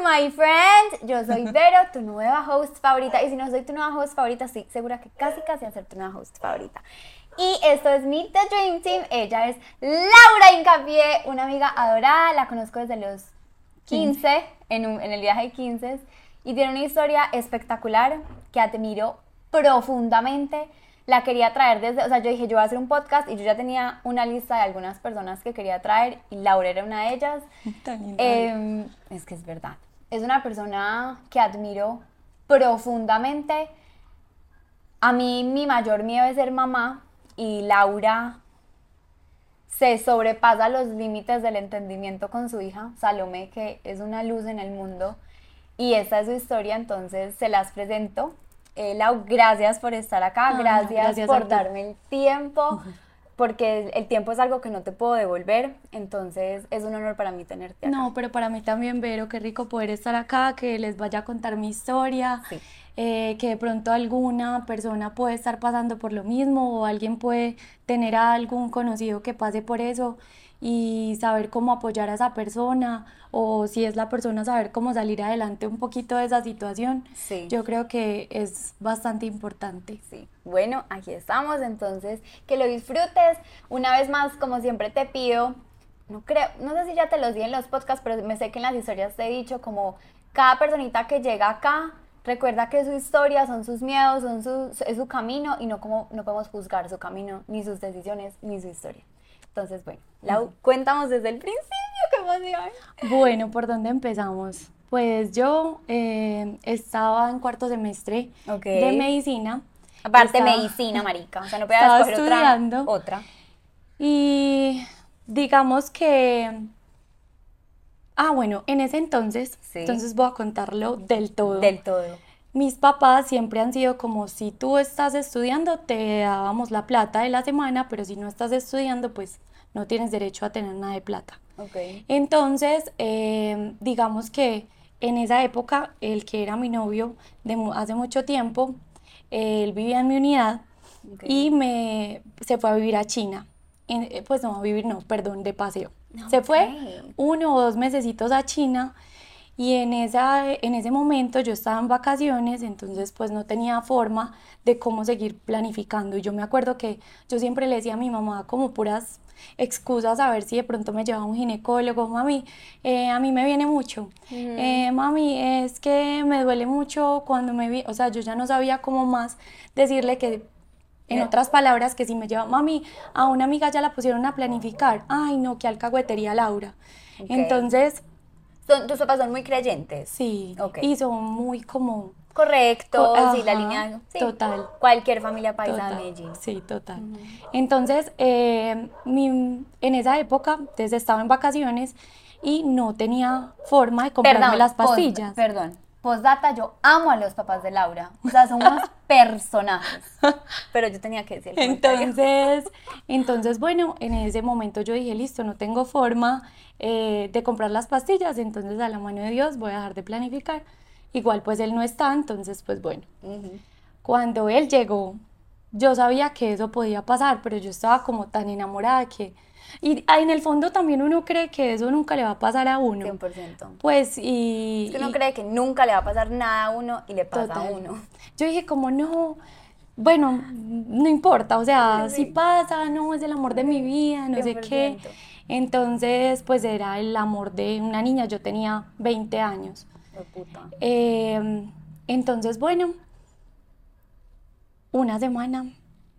my friend. Yo soy Vero, tu nueva host favorita. Y si no soy tu nueva host favorita, sí, segura que casi casi a ser tu nueva host favorita. Y esto es Meet the Dream Team. Ella es Laura Incapié, una amiga adorada. La conozco desde los 15, en, en el viaje de 15. Y tiene una historia espectacular que admiro profundamente la quería traer desde, o sea, yo dije, yo voy a hacer un podcast y yo ya tenía una lista de algunas personas que quería traer y Laura era una de ellas. Eh, es que es verdad. Es una persona que admiro profundamente. A mí mi mayor miedo es ser mamá y Laura se sobrepasa los límites del entendimiento con su hija, Salomé, que es una luz en el mundo. Y esta es su historia, entonces se las presento. Eh, Lau, gracias por estar acá, gracias, por darme el tiempo, porque el, tiempo es algo que no te puedo devolver, entonces es un honor para mí tenerte acá. No, pero para mí también, Vero, qué rico poder estar acá, que les vaya a contar mi historia, eh, que de pronto alguna persona puede estar pasando por lo mismo o alguien puede tener a algún conocido que pase por eso y saber cómo apoyar a esa persona o si es la persona saber cómo salir adelante un poquito de esa situación. Sí. Yo creo que es bastante importante. Sí. Bueno, aquí estamos, entonces que lo disfrutes. Una vez más, como siempre te pido, no creo, no sé si ya te los di en los podcasts, pero me sé que en las historias te he dicho como cada personita que llega acá Recuerda que su historia son sus miedos, son su, es su camino y no, como, no podemos juzgar su camino, ni sus decisiones, ni su historia. Entonces, bueno, Lau, cuéntanos desde el principio, qué emoción. Bueno, ¿por dónde empezamos? Pues yo eh, estaba en cuarto semestre de medicina. Aparte medicina, marica, o sea, no podía escoger estudiando, otra, otra. Y digamos que... Ah, bueno, en ese entonces, entonces voy a contarlo del todo. Del todo mis papás siempre han sido como si tú estás estudiando, te dábamos la plata de la semana, pero si no estás estudiando, pues no tienes derecho a tener nada de plata. Okay. Entonces, eh, digamos que en esa época, el que era mi novio de hace mucho tiempo, él vivía en mi unidad y me, se fue a vivir a China. Eh, pues no, a vivir no, perdón, de paseo. Se fue uno o dos mesecitos a China y en, esa, en ese momento yo estaba en vacaciones, entonces pues no tenía forma de cómo seguir planificando. Y yo me acuerdo que yo siempre le decía a mi mamá como puras excusas a ver si de pronto me llevaba un ginecólogo, mami, eh, a mí me viene mucho, eh, mami, es que me duele mucho cuando me vi, o sea, yo ya no sabía cómo más decirle que, en otras palabras, que si me lleva, mami, a una amiga ya la pusieron a planificar, ay no, qué alcahuetería Laura. Entonces, tus papás son muy creyentes. Sí. Y son muy como... Correcto, sí, la línea. total. Cualquier familia paisa de Medellín. Sí, total. Entonces, eh, en esa época, desde estaba en vacaciones y no tenía forma de comprarme las pastillas. perdón. Postdata, yo amo a los papás de Laura. O sea, son unos personajes. Pero yo tenía que decir. entonces, entonces, bueno, en ese momento yo dije, listo, no tengo forma eh, de comprar las pastillas, entonces a la mano de Dios voy a dejar de planificar. Igual pues él no está, entonces pues bueno. Cuando él llegó, yo sabía que eso podía pasar, pero yo estaba como tan enamorada que y en el fondo también uno cree que eso nunca le va a pasar a uno. 100%. Pues y... Es que uno cree que nunca le va a pasar nada a uno y le pasa a uno. Yo dije como no, bueno, no importa, o sea, si pasa, no, es el amor de mi vida, no sé qué. Entonces, pues era el amor de una niña, yo tenía 20 años. puta. Em, entonces, bueno, una semana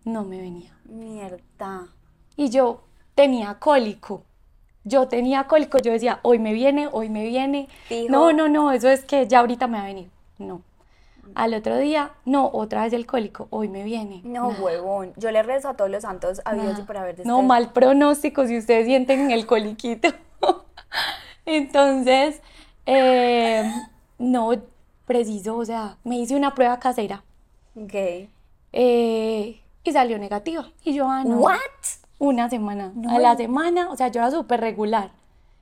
no me venía. Mierda. Y yo, tenía cólico. Yo tenía cólico, yo decía, hoy me viene, hoy me viene. No, no, no, eso es que ya ahorita me va a venir. No. Al otro día, no, otra vez el cólico, hoy me viene. No, huevón. Yo le rezo a todos los santos a Dios y por haber No, mal pronóstico si ustedes sienten el coliquito. Entonces, eh, no, preciso, o sea, me hice una prueba casera. Ok. Eh, y salió negativa. Y yo, ah, no. ¿What? una semana. A la semana, o sea, yo era súper regular.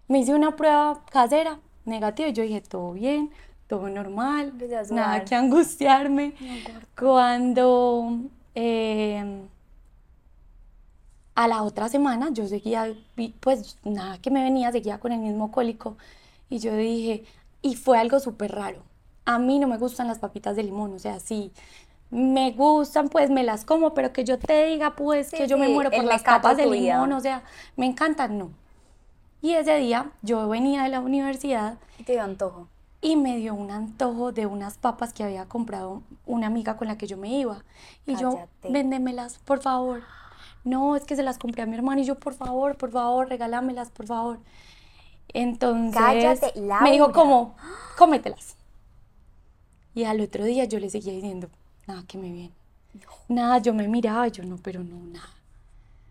Me hice una prueba casera negativa y yo dije, todo bien, todo normal, nada que angustiarme. Cuando em, a la otra semana yo seguía, pues nada que me venía, seguía con el mismo cólico. Y yo dije, y fue algo súper raro. A mí no me gustan las papitas de limón, o sea, sí, me gustan, pues me las como, pero que yo te diga, pues, que yo me muero por las papas de limón, o sea, me encantan, no. Y ese día yo venía de la universidad. Y te dio antojo. Y me dio un antojo de unas papas que había comprado una amiga con la que yo me iba. Y yo, véndemelas, por favor. No, es que se las compré a mi hermano y yo, por favor, por favor, regálamelas, por favor. Entonces me dijo como, cómetelas. Y al otro día yo le seguía diciendo, nada que me viene. Nada, yo me miraba, yo no, pero no, nada.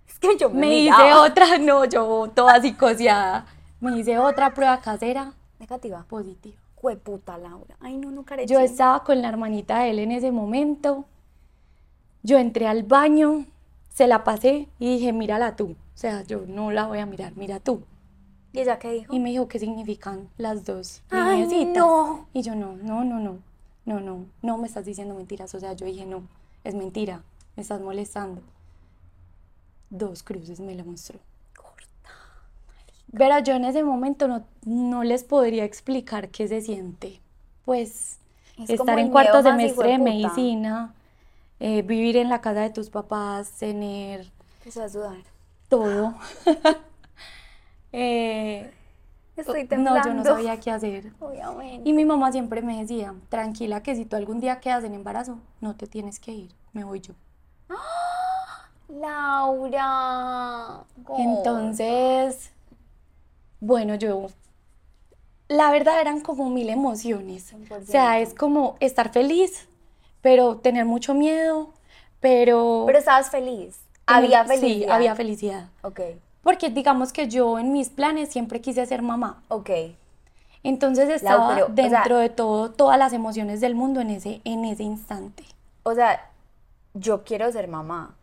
Es que yo me, me hice otra, no, yo toda psicoseada. Me hice otra prueba casera. Negativa. Positiva. Puta Laura. Ay, no, no, Yo estaba con la hermanita de él en ese momento. Yo entré al baño, se la pasé y dije, mírala tú. O sea, yo no la voy a mirar, mira tú. ¿Y ella qué dijo? Y me dijo, ¿qué significan las dos Ay, no. Y yo, no, no, no, no, no, no, no me estás diciendo mentiras. O sea, yo dije, no, es mentira, me estás molestando. Dos cruces me la mostró. Pero yo en ese momento no, no les podría explicar qué se siente. Pues estar en cuarto semestre de medicina, eh, vivir en la casa de tus papás, tener... Eso a sudar. Todo. Eh, Estoy temblando. No, yo no sabía qué hacer. Y mi mamá siempre me decía, tranquila que si tú algún día quedas en embarazo, no te tienes que ir, me voy yo. Laura. Entonces, bueno, yo, la verdad eran como mil emociones. O sea, es como estar feliz, pero tener mucho miedo, pero... Pero estabas feliz. Había felicidad. Sí, había felicidad. Ok. Porque digamos que yo en mis planes siempre quise ser mamá. Ok. Entonces estaba dentro de todo, todas las emociones del mundo en ese, en ese instante. O sea, yo quiero ser mamá,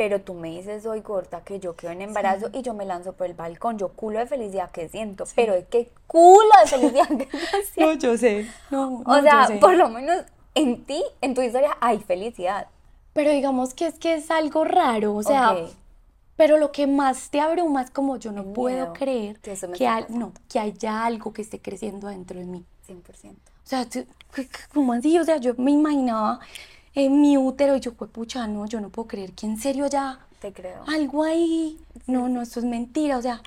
pero tú me dices hoy, corta, que yo quedo en embarazo y yo me lanzo por el balcón. Yo culo de felicidad que siento, pero es que culo de felicidad que siento. No, yo sé. No, o sea, por lo menos en ti, en tu historia, hay felicidad. Pero digamos que es que es algo raro, o sea, pero lo que más te abruma es como yo no puedo creer que, no, que haya algo que esté creciendo dentro de mí. 100%. O sea, ¿cómo así? O sea, yo me imaginaba en mi útero y yo, pues pucha, no, yo no puedo creer que en serio ya... Te creo. Algo ahí. No, no, esto es mentira. O sea,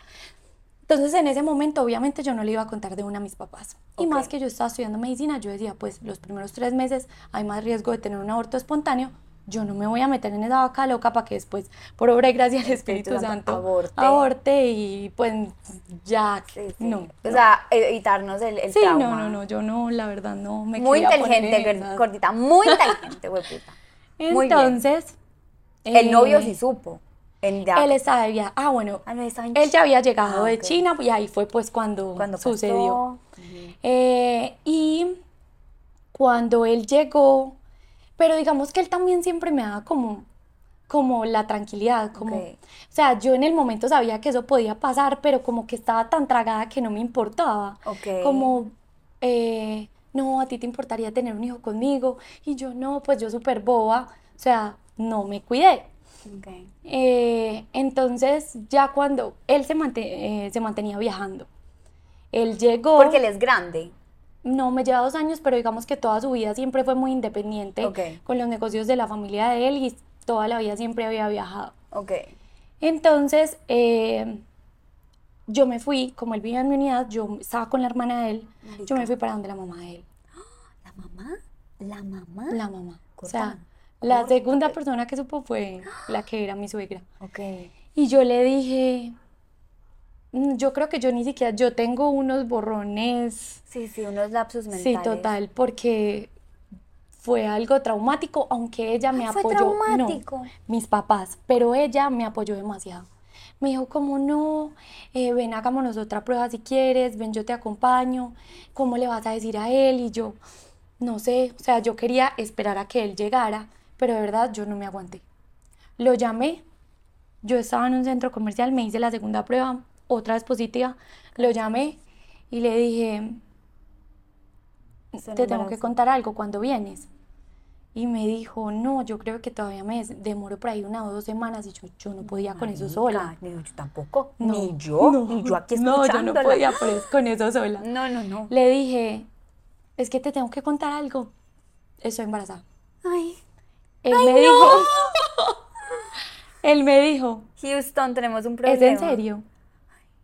entonces en ese momento obviamente yo no le iba a contar de una a mis papás. Y más que yo estaba estudiando medicina, yo decía, pues los primeros tres meses hay más riesgo de tener un aborto espontáneo yo no me voy a meter en esa vaca loca para que después, por obra y gracia del Espíritu, Santo, aborte. y pues ya, no. O sea, evitarnos el, el sí, no, no, no, yo no, la verdad no me Muy inteligente, gordita, muy inteligente, hueputa. Entonces... el novio sí supo. Él ya, ah bueno, ah, él ya había llegado ah, de China y ahí fue pues cuando, cuando sucedió. Eh, y cuando él llegó, pero digamos que él también siempre me daba como, como la tranquilidad, como, o sea, yo en el momento sabía que eso podía pasar, pero como que estaba tan tragada que no me importaba. Como, eh, no, a ti te importaría tener un hijo conmigo, y yo no, pues yo súper boba, o sea, no me cuidé. Eh, entonces, ya cuando él se, eh, se mantenía viajando, él llegó... Porque él es grande. No, me lleva dos años, pero digamos que toda su vida siempre fue muy independiente con los negocios de la familia de él y toda la vida siempre había viajado. Ok. Entonces, eh, yo me fui, como él vivía en mi unidad, yo estaba con la hermana de él, yo me fui para donde la mamá de él. ¿La mamá? ¿La mamá? La mamá. O sea, la segunda persona que supo fue la que era mi suegra. Ok. Y yo le dije, yo creo que yo ni siquiera, yo tengo unos borrones. Sí, sí, unos lapsus mentales. Sí, total, porque fue algo traumático, aunque ella me apoyó. ¿Fue traumático? No, mis papás, pero ella me apoyó demasiado. Me dijo como no, eh, ven, hagámonos otra prueba si quieres, ven, yo te acompaño, ¿cómo le vas a decir a él? Y yo, no sé, o sea, yo quería esperar a que él llegara, pero de verdad yo no me aguanté. Lo llamé, yo estaba en un centro comercial, me hice la segunda prueba, otra vez positiva, lo llamé y le dije, te tengo que contar algo cuando vienes. Y me dijo, no, yo creo que todavía me demoro por ahí una o dos semanas. Y yo, yo no podía con eso sola. Ni yo tampoco. ni yo. ni yo aquí No, yo no podía con eso sola. No, no, no. Le dije, es que te tengo que contar algo. Estoy embarazada. Ay. Él me dijo. él me dijo. Houston, tenemos un problema. ¿Es en serio?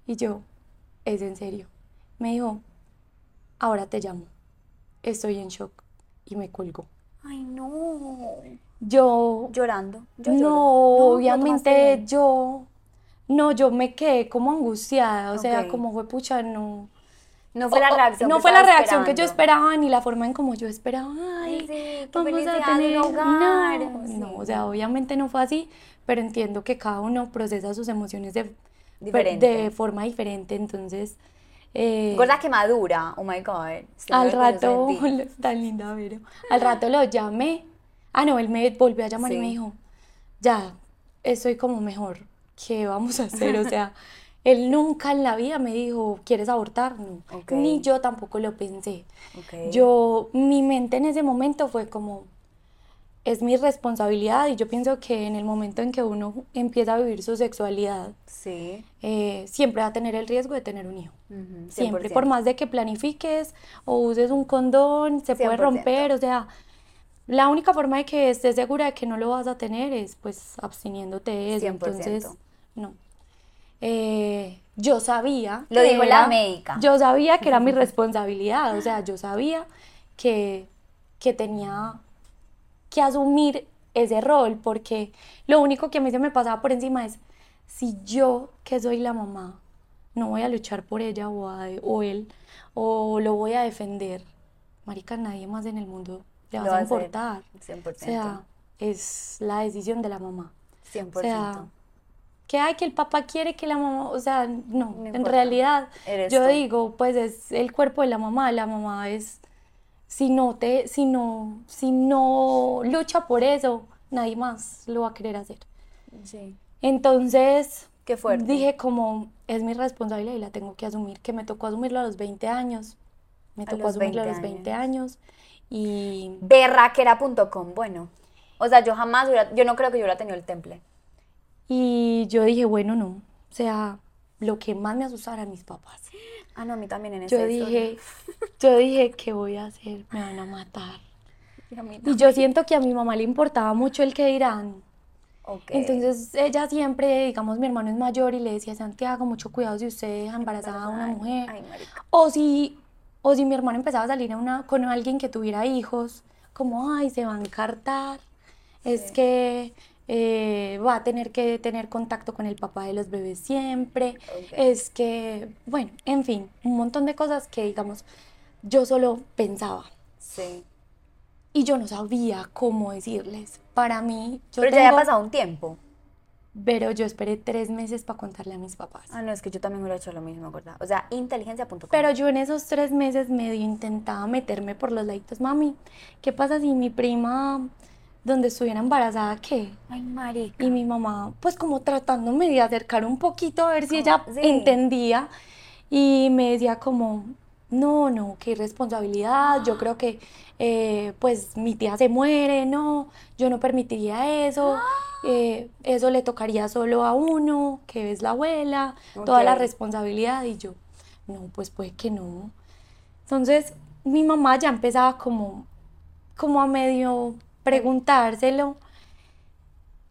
Y yo, es en serio. Me dijo, ahora te llamo. Estoy en shock. Y me colgó. Ay, no. Yo. Llorando. no, obviamente yo. No, yo me quedé como angustiada. O sea, como fue pucha, no. No fue la reacción. No fue la reacción que yo esperaba ni la forma en como yo esperaba. Ay, sí, vamos a tener un hogar. No, o sea, obviamente no fue así, pero entiendo que cada uno procesa sus emociones de, de forma diferente. Entonces, eh, Gorda que madura, oh my god. Al rato, tan linda, Vero. Al rato lo llamé. Ah, no, él me volvió a llamar y me dijo, ya, estoy como mejor. ¿Qué vamos a hacer? O sea, él nunca en la vida me dijo, ¿quieres abortar? Ni yo tampoco lo pensé. Yo, mi mente en ese momento fue como, es mi responsabilidad y yo pienso que en el momento en que uno empieza a vivir su sexualidad, sí. Eh, siempre va a tener el riesgo de tener un hijo. siempre, por más de que planifiques o uses un condón, se puede romper, o sea, la única forma de que estés segura de que no lo vas a tener es pues absteniéndote de eso. Entonces, no. Eh, yo sabía. Lo dijo la médica. Yo sabía que era mi responsabilidad, o sea, yo sabía que, que tenía que asumir ese rol, porque lo único que a mí se me pasaba por encima es, si yo, que soy la mamá, no voy a luchar por ella o, o él, o lo voy a defender, marica, nadie más en el mundo le va a importar. 100%. O sea, es la decisión de la mamá. 100%. O sea, que hay que el papá quiere que la mamá, o sea, no, en realidad yo digo, pues es el cuerpo de la mamá, la mamá es si no te, si no, si no lucha por eso, nadie más lo va a querer hacer. Sí. Entonces, Qué fuerte. dije como, es mi responsabilidad y la tengo que asumir, que me tocó asumirlo a los 20 años. Me tocó asumirlo a los 20 años. y... Berraquera.com, bueno. O sea, yo jamás, yo no creo que yo hubiera tenido el temple. Y yo dije, bueno, no. O sea, lo que más me asustaba eran mis papás. Ah, no, a mí también en ese Yo dije, yo dije, ¿qué voy a hacer? Me van a matar. Y, yo siento que a mi mamá le importaba mucho el que dirán. Entonces ella siempre, digamos, mi hermano es mayor y le decía, Santiago, mucho cuidado si usted deja embarazada a una mujer. o si, o si mi hermano empezaba a salir a una, con alguien que tuviera hijos, como, ay, se va a encartar. Es que eh, va a tener que tener contacto con el papá de los bebés siempre, es que, bueno, en fin, un montón de cosas que, digamos, yo solo pensaba. Sí. Y yo no sabía cómo decirles. Para mí, yo Pero ya había pasado un tiempo. Pero yo esperé tres meses para contarle a mis papás. Ah, no, es que yo también hubiera hecho lo mismo, ¿verdad? O sea, inteligencia.com. Pero yo en esos tres meses medio intentaba meterme por los laditos, mami, ¿qué pasa si mi prima donde estuviera embarazada, ¿qué? Ay, marica. Y mi mamá, pues como tratándome de acercar un poquito a ver si ella entendía y me decía como, no, no, qué irresponsabilidad, yo creo que eh, pues mi tía se muere, no, yo no permitiría eso, eh, eso le tocaría solo a uno, que es la abuela, toda la responsabilidad y yo, no, pues puede que no. Entonces mi mamá ya empezaba como, como a medio preguntárselo.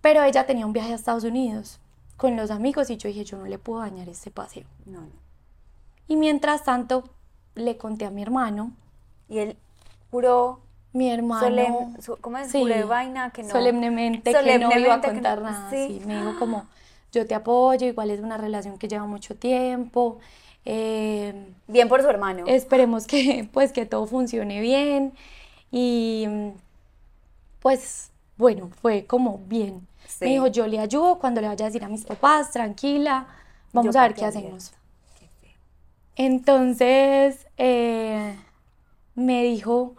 Pero ella tenía un viaje a Estados Unidos con los amigos y yo dije, yo no le puedo dañar este paseo. No, Y mientras tanto, le conté a mi hermano. Y él juró. Mi hermano. ¿Cómo es? Sí, vaina que no. Solemnemente, que no iba a contar nada. Sí. me dijo como, yo te apoyo, igual es una relación que lleva mucho tiempo. Eh, bien por su hermano. Esperemos que, pues, que todo funcione bien. Y pues bueno, fue como bien. Me dijo, yo le ayudo cuando le vaya a decir a mis papás, tranquila, vamos a ver qué hacemos. Entonces eh, me dijo,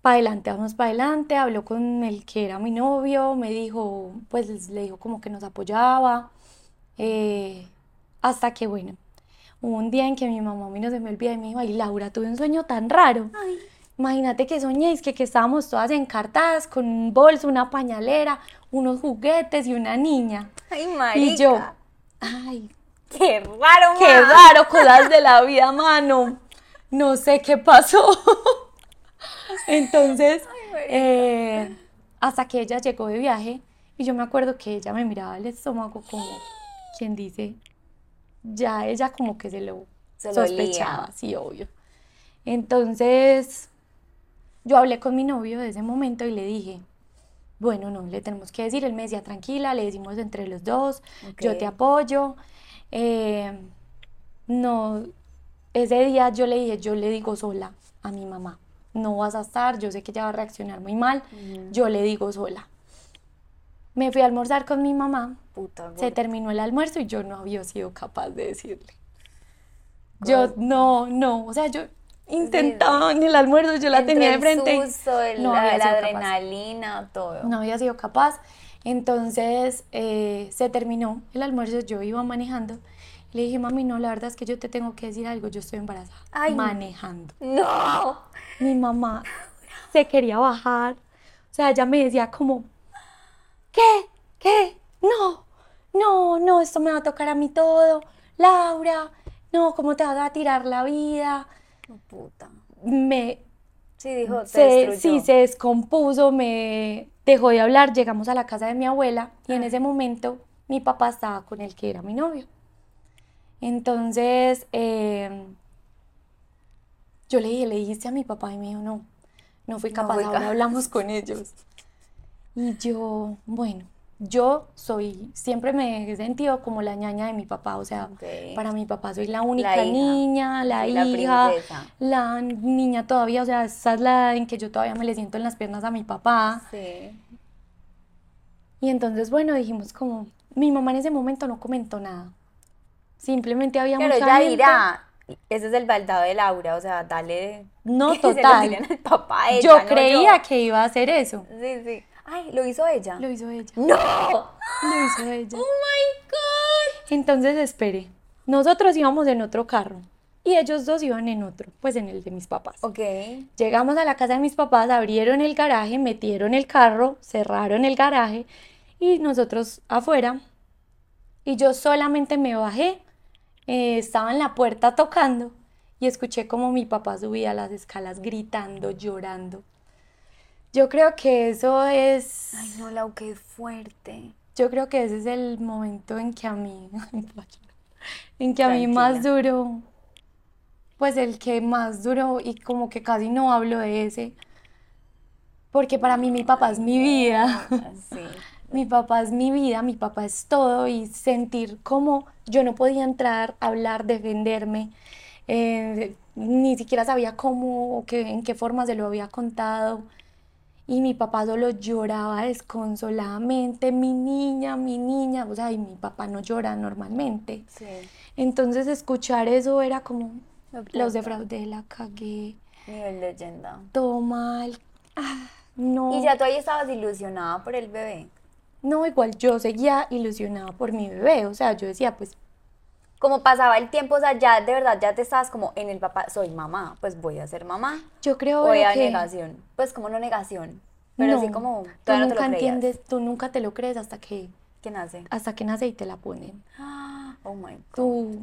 para adelante, vamos para adelante, habló con el que era mi novio, me dijo, pues le dijo como que nos apoyaba, eh, hasta que bueno, hubo un día en que mi mamá a mí no se me olvida y me dijo, ay Laura, tuve un sueño tan raro. imagínate que soñé, es que, que estábamos todas encartadas con un bolso, una pañalera, unos juguetes y una niña. Ay, marica. Y yo, ay, qué raro, Qué raro, cosas de la vida, mano. No sé qué pasó. Entonces, eh, hasta que ella llegó de viaje y yo me acuerdo que ella me miraba el estómago como quien dice, ya ella como que se lo sospechaba, sí, obvio. Entonces, yo hablé con mi novio de ese momento y le dije, bueno, no, le tenemos que decir, él me decía, tranquila, le decimos entre los dos, yo te apoyo. Eh, no, ese día yo le dije, yo le digo sola a mi mamá, no vas a estar, yo sé que ella va a reaccionar muy mal, yo le digo sola. Me fui a almorzar con mi mamá, se terminó el almuerzo y yo no había sido capaz de decirle. Yo no, no, o sea, yo intentaba en el almuerzo, yo la tenía de frente. no la, adrenalina, todo. No había sido capaz. Entonces eh, se terminó el almuerzo, yo iba manejando. Le dije, mami, no, la verdad es que yo te tengo que decir algo, yo estoy embarazada. manejando. No. Mi mamá se quería bajar. O sea, ella me decía como, ¿qué? ¿Qué? No, no, no, esto me va a tocar a mí todo. Laura, no, ¿cómo te vas a tirar la vida? puta. Me... Sí, dijo, se, sí, se descompuso, me dejó de hablar, llegamos a la casa de mi abuela y en ese momento mi papá estaba con el que era mi novio. Entonces, em, yo le dije, le dijiste a mi papá y me dijo, no, no fui capaz, ahora hablamos con ellos. Y yo, bueno, yo soy, siempre me he sentido como la ñaña de mi papá, o sea, para mi papá soy la única niña, la hija, la, niña todavía, o sea, esa es la en que yo todavía me le siento en las piernas a mi papá. Sí. Y entonces, bueno, dijimos como, mi mamá en ese momento no comentó nada. Simplemente había Pero ella dirá, ese es el baldado de Laura, o sea, dale. No, total. papá yo creía que iba a hacer eso. Sí, sí. Ay, ¿lo hizo ella? Lo hizo ella. ¡No! Lo hizo ella. ¡Oh, my God! Entonces, espere. Nosotros íbamos en otro carro y ellos dos iban en otro, pues en el de mis papás. Ok. Llegamos a la casa de mis papás, abrieron el garaje, metieron el carro, cerraron el garaje y nosotros afuera. Y yo solamente me bajé, eh, estaba en la puerta tocando y escuché como mi papá subía las escalas gritando, llorando. Yo creo que eso es... Ay, no, Lau, qué fuerte. Yo creo que ese es el momento en que a mí, en que a mí más duro, pues el que más duro y como que casi no hablo de ese, porque para mí mi papá es mi vida. Sí. mi papá es mi vida, mi papá es todo y sentir como yo no podía entrar, hablar, defenderme, eh, ni siquiera sabía cómo o qué, en qué forma se lo había contado y mi papá solo lloraba desconsoladamente, mi niña, mi niña, o sea, y mi papá no llora normalmente. Sí. Entonces escuchar eso era como, los defraudé, la cagué. Nivel leyenda. Todo mal. Ah, no. ¿Y ya tú ahí estabas ilusionada por el bebé? No, igual yo seguía ilusionada por mi bebé, o sea, yo decía, pues como pasaba el tiempo, o sea, ya de verdad ya te estabas como en el papá, soy mamá, pues voy a ser mamá. Yo creo que... a negación. Pues como no negación, pero así como tú nunca entiendes, tú nunca te lo crees hasta que... Que nace. Hasta que nace y te la ponen. Oh my God. Tú,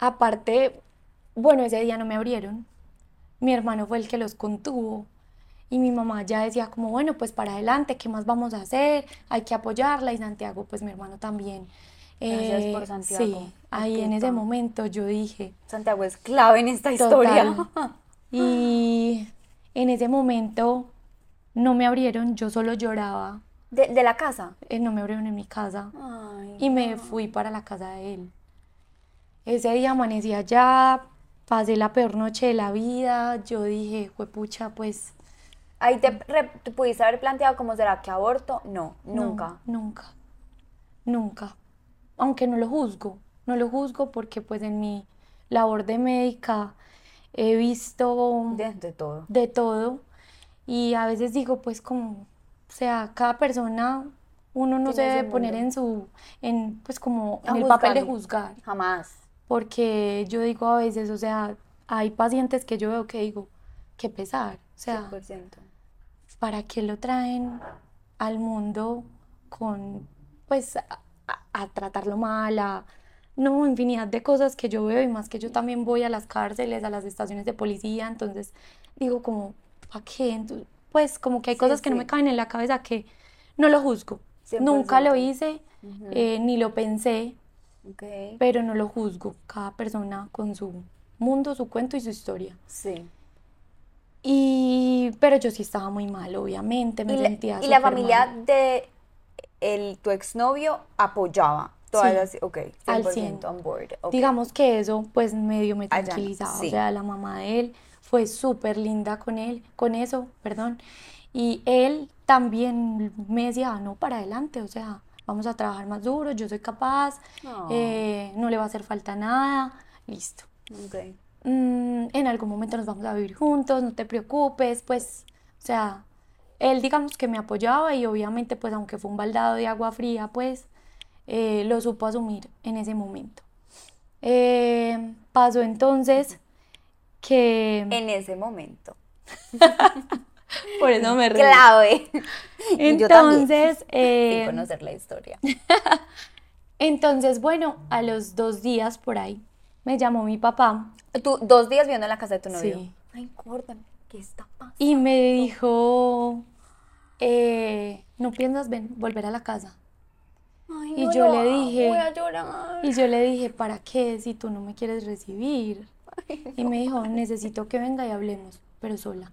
aparte, bueno, ese día no me abrieron. Mi hermano fue el que los contuvo. Y mi mamá ya decía como, bueno, pues para adelante, ¿qué más vamos a hacer? Hay que apoyarla. Y Santiago, pues mi hermano también Gracias por eh, Santiago. Sí, ahí en ese momento yo dije. Santiago es clave en esta historia. Y en ese momento no me abrieron, yo solo lloraba. ¿De, la casa? Eh, no me abrieron en mi casa. y me fui para la casa de él. Ese día amanecí allá, pasé la peor noche de la vida. Yo dije, pucha, pues. ¿Ahí te, te, pudiste haber planteado cómo será que aborto? No, nunca. nunca. Nunca aunque no lo juzgo, no lo juzgo porque pues en mi labor de médica he visto de, todo. De todo. Y a veces digo, pues como, o sea, cada persona, uno no se debe poner en su, en, pues como en el papel de juzgar. Jamás. Porque yo digo a veces, o sea, hay pacientes que yo veo que digo, que pesar. O sea, ¿para qué lo traen al mundo con, pues, a, tratarlo mal, a, no, infinidad de cosas que yo veo y más que yo también voy a las cárceles, a las estaciones de policía, entonces digo como, ¿para qué? pues como que hay cosas que no me caen en la cabeza que no lo juzgo. Nunca lo hice, eh, ni lo pensé, pero no lo juzgo. Cada persona con su mundo, su cuento y su historia. Sí. Y, pero yo sí estaba muy mal, obviamente, me ¿Y sentía ¿Y la familia de el, tu exnovio apoyaba? Todas sí, ok, 100%, al 100. on board. Digamos que eso, pues, medio me tranquilizaba. O sea, la mamá de él fue súper linda con él, con eso, perdón. Y él también me decía, ah, no, para adelante, o sea, vamos a trabajar más duro, yo soy capaz, eh, no le va a hacer falta nada, listo. Okay. Mm, en algún momento nos vamos a vivir juntos, no te preocupes, pues, o sea, él digamos que me apoyaba y obviamente pues aunque fue un baldado de agua fría, pues eh, lo supo asumir en ese momento. Eh, pasó entonces que... En ese momento. Por eso me reí. Clave. Entonces... Eh, Sin conocer la historia. Entonces, bueno, a los dos días por ahí me llamó mi papá Tú dos días viviendo en la casa de tu novio. Sí. Ay, córtame, ¿qué está pasando? Y me dijo, eh, ¿no piensas ven, volver a la casa? Ay, y yo le dije, voy a llorar. Y yo le dije, ¿para qué si tú no me quieres recibir? Y me dijo, necesito que venga y hablemos, pero sola.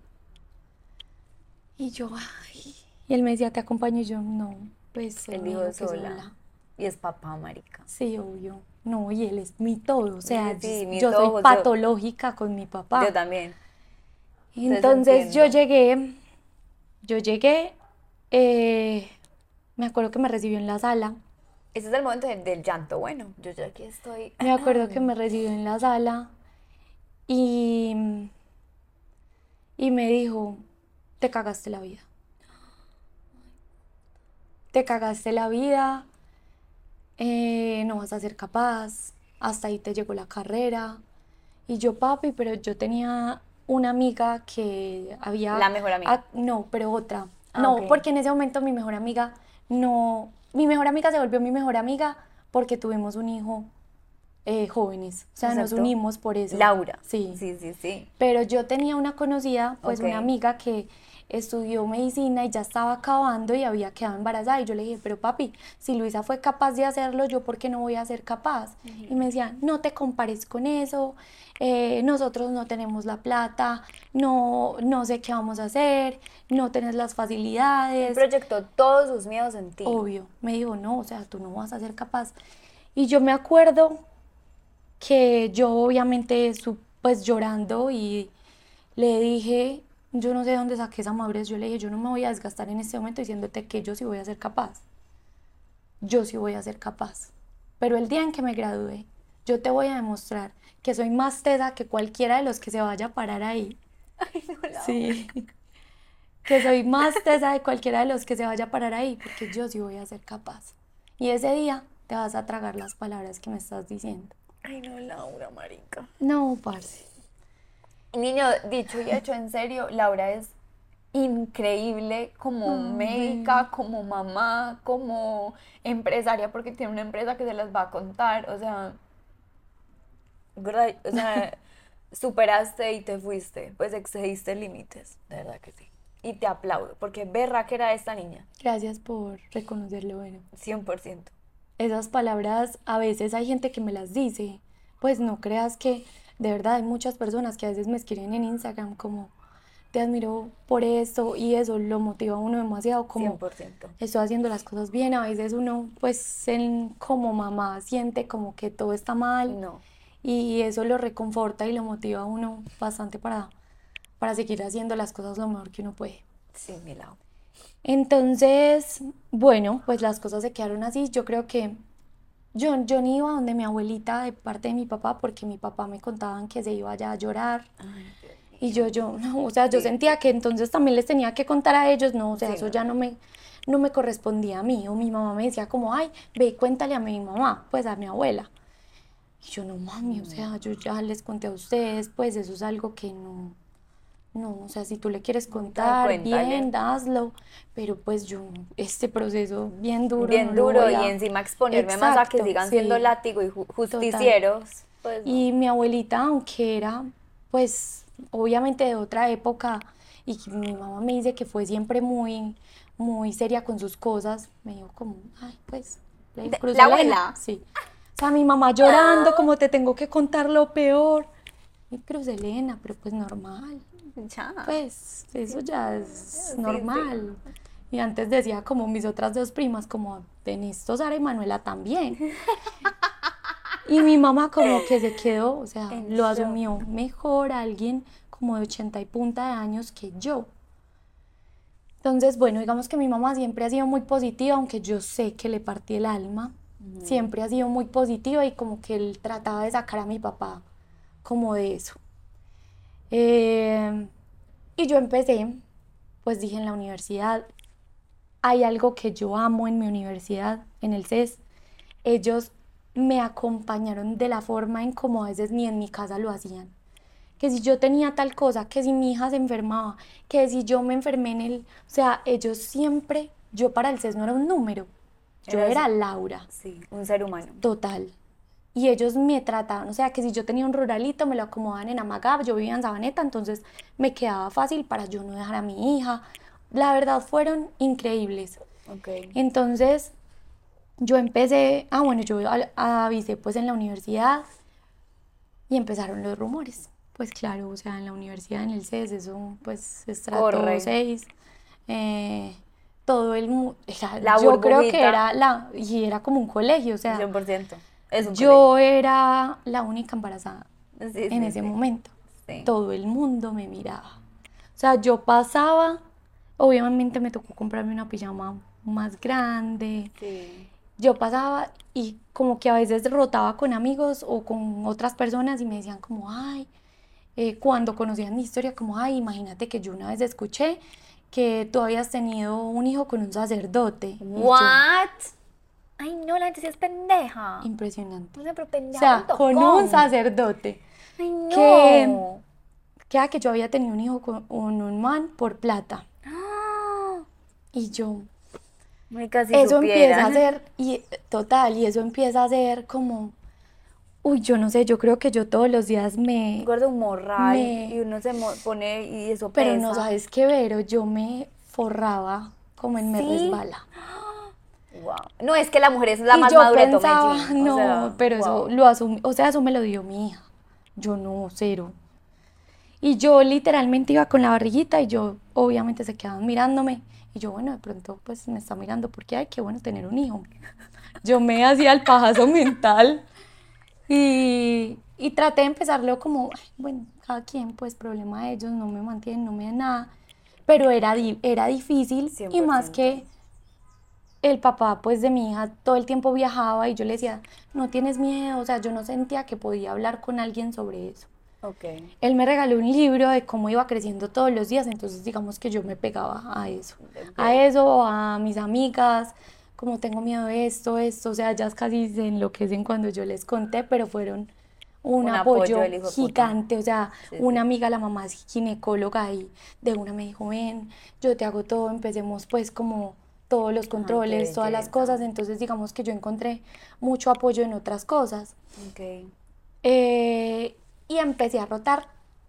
Y yo, ay. Y él me decía, ¿te acompaño? Y yo, no, pues. Él dijo sola. Y es papá, marica. Sí, obvio. No, y él es mi todo, o sea, yo soy patológica con mi papá. Yo también. Entonces yo llegué, yo llegué, eh, me acuerdo que me recibió en la sala. Ese es el momento del, llanto, bueno, yo ya aquí estoy. Me acuerdo que me recibió en la sala y, y me dijo, te cagaste la vida. Te cagaste la vida, eh, no vas a ser capaz, hasta ahí te llegó la carrera. Y yo, papi, pero yo tenía una amiga que había... La mejor amiga. no, pero otra. Ah, no, porque en ese momento mi mejor amiga no... Mi mejor amiga se volvió mi mejor amiga porque tuvimos un hijo eh, jóvenes. O sea, nos unimos por eso. Laura. Sí. Sí, sí, sí. Pero yo tenía una conocida, pues una amiga que estudió medicina y ya estaba acabando y había quedado embarazada. Y yo le dije, pero papi, si Luisa fue capaz de hacerlo, ¿yo por qué no voy a ser capaz? Y me decía, no te compares con eso, eh, nosotros no tenemos la plata, no, no sé qué vamos a hacer, no tenés las facilidades. Proyectó todos sus miedos en ti. Obvio, me dijo, no, o sea, tú no vas a ser capaz. Y yo me acuerdo que yo obviamente, pues llorando y le dije, yo no sé de dónde saqué esa madurez. Yo le dije, yo no me voy a desgastar en este momento diciéndote que yo sí voy a ser capaz. Yo sí voy a ser capaz. Pero el día en que me gradúe, yo te voy a demostrar que soy más tesa que cualquiera de los que se vaya a parar ahí. Ay, no, sí. Que soy más tesa de cualquiera de los que se vaya a parar ahí, porque yo sí voy a ser capaz. Y ese día te vas a tragar las palabras que me estás diciendo. Ay, no, Laura, marica. No, parce. Niño, dicho y hecho en serio, Laura es increíble como médica, como mamá, como empresaria, porque tiene una empresa que se las va a contar, o sea, o sea, superaste y te fuiste, pues excediste límites, de verdad que sí. Y te aplaudo, porque berra que era esta niña. Gracias por reconocerlo, bueno. 100%. Esas palabras a veces hay gente que me las dice, pues no creas que de verdad hay muchas personas que a veces me escriben en Instagram como te admiro por esto y eso lo motiva a uno demasiado como 100%. estoy haciendo las cosas bien, a veces uno pues en, como mamá siente como que todo está mal no. y eso lo reconforta y lo motiva a uno bastante para, para seguir haciendo las cosas lo mejor que uno puede. Sí, mi lado. Entonces, bueno, pues las cosas se quedaron así. Yo creo que yo, yo ni iba donde mi abuelita de parte de mi papá porque mi papá me contaban que se iba allá a llorar. y yo, yo, no, o sea, yo sentía que entonces también les tenía que contar a ellos, no, o sea, eso ya no me, no me correspondía a mí. O mi mamá me decía como, ay, ve, cuéntale a mi mamá, pues a mi abuela. Y yo, no mami, o sea, yo ya les conté a ustedes, pues eso es algo que no, no, o sea, si tú le quieres contar, bien, hazlo, pero pues yo, este proceso bien duro. Bien duro y encima exponerme más a que sigan siendo látigo y justicieros. Pues, y mi abuelita, aunque era, pues, obviamente de otra época, y mi mamá me dice que fue siempre muy, muy seria con sus cosas, me dijo como, ay, pues, la, abuela. Sí. O sea, mi mamá llorando, como te tengo que contar lo peor. Y Cruz Elena, pero pues normal. Ya. Pues eso ya es normal. Y antes decía como mis otras dos primas, como Denistos, Sara y Manuela también. y mi mamá como que se quedó, o sea, lo asumió mejor alguien como de 80 y punta de años que yo. Entonces, bueno, digamos que mi mamá siempre ha sido muy positiva, aunque yo sé que le partí el alma. Siempre ha sido muy positiva y como que él trataba de sacar a mi papá como de eso. Eh, y yo empecé, pues dije en la universidad, hay algo que yo amo en mi universidad, en el CES. Ellos me acompañaron de la forma en como a veces ni en mi casa lo hacían que si yo tenía tal cosa, que si mi hija se enfermaba, que si yo me enfermé en el... O sea, ellos siempre, yo para el CES no era un número, yo era, Laura. Sí, un ser humano. Total. Y ellos me trataban, o sea, que si yo tenía un ruralito, me lo acomodaban en Amagab, yo vivía en Sabaneta, entonces me quedaba fácil para yo no dejar a mi hija. La verdad fueron increíbles. Okay. Entonces, yo empecé, ah, bueno, yo avisé pues en la universidad y empezaron los rumores pues claro, o sea, en la universidad, en el CES, eso pues estrato 6, eh, todo el mundo, yo creo que era la, y era como un colegio, o sea, 100%. Yo era la única embarazada en ese momento, todo el mundo me miraba, o sea, yo pasaba, obviamente me tocó comprarme una pijama más grande, yo pasaba y como que a veces rotaba con amigos o con otras personas y me decían como, ay, eh, cuando conocían mi historia, como, ay, imagínate que yo una vez escuché que tú habías tenido un hijo con un sacerdote. ¿What? Ay, no, la gente sí es pendeja. Impresionante. No pero pendeja. O sea, con un sacerdote. Ay, no. Que, que, ah, que yo había tenido un hijo con, un man por plata. Y yo, casi eso empieza a ser, y total, y eso empieza a ser como, Uy, yo no sé, yo creo que yo todos los días me... Recuerdo un morral y uno se pone y eso Pero no sabes qué, Vero, yo me forraba como en me resbala. Wow. No, es que la mujer es la más madura pensaba, No, pero eso lo asumí, o sea, eso me lo dio mi hija. Yo no, cero. Y yo literalmente iba con la barriguita y yo obviamente se quedaban mirándome. Y yo, bueno, de pronto pues me está mirando porque, ay, qué bueno tener un hijo. Yo me hacía el pajazo mental y, y traté de empezarlo como, bueno, cada quien, pues problema de ellos, no me mantienen, no me dan nada. Pero era, era difícil y más que el papá pues de mi hija todo el tiempo viajaba y yo le decía, no tienes miedo, o sea, yo no sentía que podía hablar con alguien sobre eso. Okay. Él me regaló un libro de cómo iba creciendo todos los días, entonces digamos que yo me pegaba a eso, a eso, a mis amigas, como tengo miedo de esto, esto, o sea, ellas casi se enloquecen cuando yo les conté, pero fueron un, apoyo, gigante, o sea, una amiga, la mamá es ginecóloga y de una me dijo, ven, yo te hago todo, empecemos pues como todos los controles, todas las cosas, entonces digamos que yo encontré mucho apoyo en otras cosas. Okay. Eh, y empecé a rotar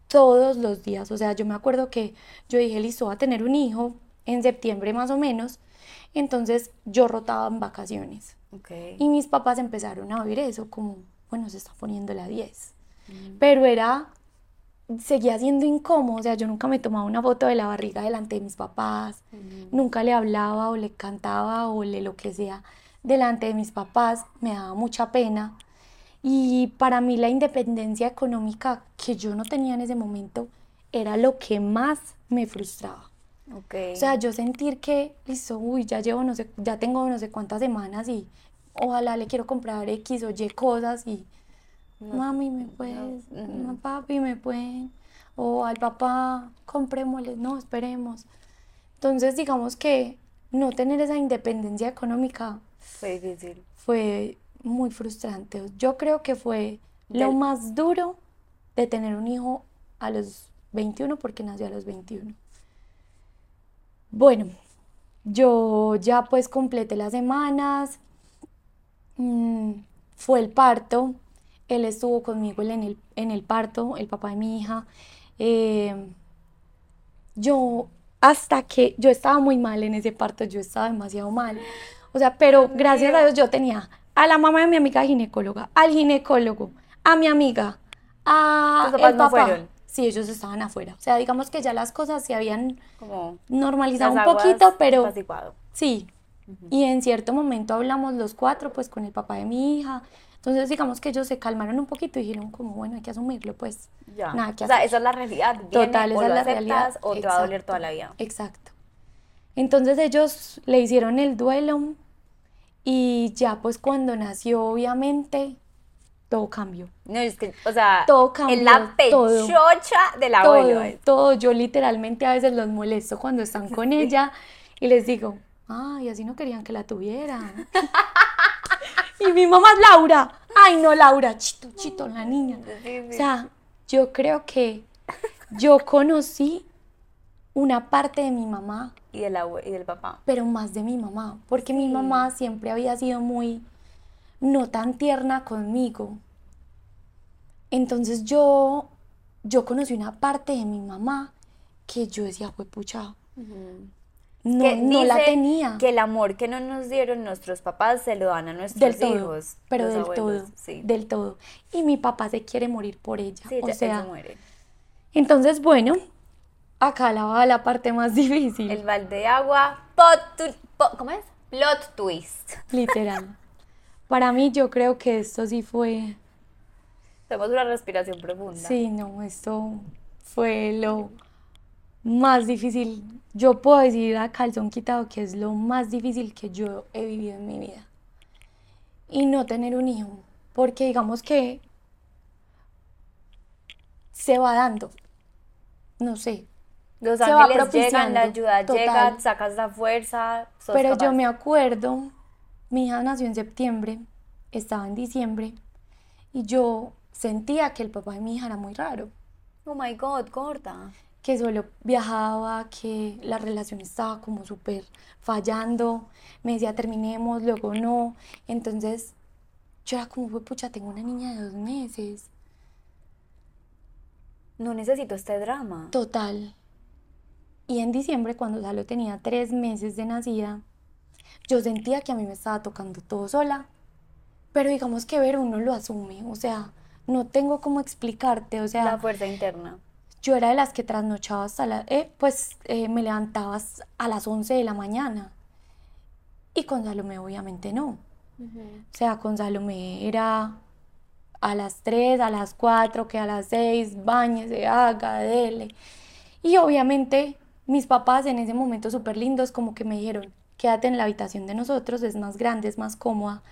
todos los días, o sea, yo me acuerdo que yo dije, listo, voy a tener un hijo en septiembre más o menos, entonces yo rotaba en vacaciones. Y mis papás empezaron a oír eso como, bueno, se está poniendo la 10. Mm. Pero era, seguía siendo incómodo, o sea, yo nunca me tomaba una foto de la barriga delante de mis papás, nunca le hablaba o le cantaba o le lo que sea delante de mis papás, me daba mucha pena. Y para mí la independencia económica que yo no tenía en ese momento era lo que más me frustraba. O sea, yo sentir que, listo, uy, ya llevo no sé, ya tengo no sé cuántas semanas y ojalá le quiero comprar X o Y cosas y mami, me puedes, no, papi, me pueden, o al papá, comprémosle, no, esperemos. Entonces, digamos que no tener esa independencia económica fue difícil. Fue muy frustrante. Yo creo que fue lo más duro de tener un hijo a los 21 porque nació a los 21. Bueno, yo ya pues completé las semanas, mm, fue el parto, él estuvo conmigo en el, en el parto, el papá de mi hija. Eh, yo hasta que yo estaba muy mal en ese parto, yo estaba demasiado mal. O sea, pero gracias a Dios yo tenía a la mamá de mi amiga ginecóloga, al ginecólogo, a mi amiga, a el papá. Sí, ellos estaban afuera. O sea, digamos que ya las cosas se habían Como normalizado un poquito, pero sí. Y en cierto momento hablamos los cuatro, pues con el papá de mi hija. Entonces, digamos que ellos se calmaron un poquito y dijeron como, bueno, hay que asumirlo, pues. Ya. Nada que o sea, esa es la realidad. Total, esa es la realidad. O te va a doler toda la vida. Exacto. Entonces ellos le hicieron el duelo y ya pues cuando nació, obviamente, todo cambió. No, es que, o sea, todo cambió, en la pechocha del abuelo. Todo, todo, yo literalmente a veces los molesto cuando están con ella y les digo, ay, así no querían que la tuvieran. y mi mamá es Laura. Ay, no, Laura, chito, chito, la niña. O sea, yo creo que yo conocí una parte de mi mamá. Y del, y del papá. Pero más de mi mamá, porque mi mamá siempre había sido muy, no tan tierna conmigo. Entonces yo, yo conocí una parte de mi mamá que yo decía, fue pucha. No, no la tenía. Que el amor que no nos dieron nuestros papás se lo dan a nuestros del hijos. pero del todo, del todo. Y mi papá se quiere morir por ella. o sea, muere. Entonces, bueno, acá la va la parte más difícil. El balde de agua, pot, ¿cómo es? Plot twist. Literal. Para mí yo creo que esto sí fue... Tenemos una respiración profunda. Sí, no, esto fue lo más difícil. Yo puedo decir a calzón quitado que es lo más difícil que yo he vivido en mi vida. Y no tener un hijo. Porque digamos que se va dando. No sé, los ángeles llegan, la ayuda llega, sacas la fuerza. Pero yo me acuerdo, mi hija nació en septiembre, estaba en diciembre, y yo sentía que el papá de mi hija era muy raro. Oh my God, corta. Que solo viajaba, que la relación estaba como súper fallando. Me decía, terminemos, luego no. Entonces, yo era como, pucha, tengo una niña de dos meses. No necesito este drama. Total. Y en diciembre, cuando Salo tenía tres meses de nacida, yo sentía que a mí me estaba tocando todo sola. Pero digamos que ver uno lo asume, o sea, no tengo cómo explicarte, o sea... La fuerza interna. Yo era de las que trasnochaba hasta la... Eh, pues eh, me levantaba a las 11 de la mañana. Y con Salomé obviamente no. O sea, con Salomé era a las 3, a las 4, que a las 6, bañese, haga, dele. Y obviamente mis papás en ese momento súper lindos como que me dijeron, quédate en la habitación de nosotros, es más grande, es más cómoda.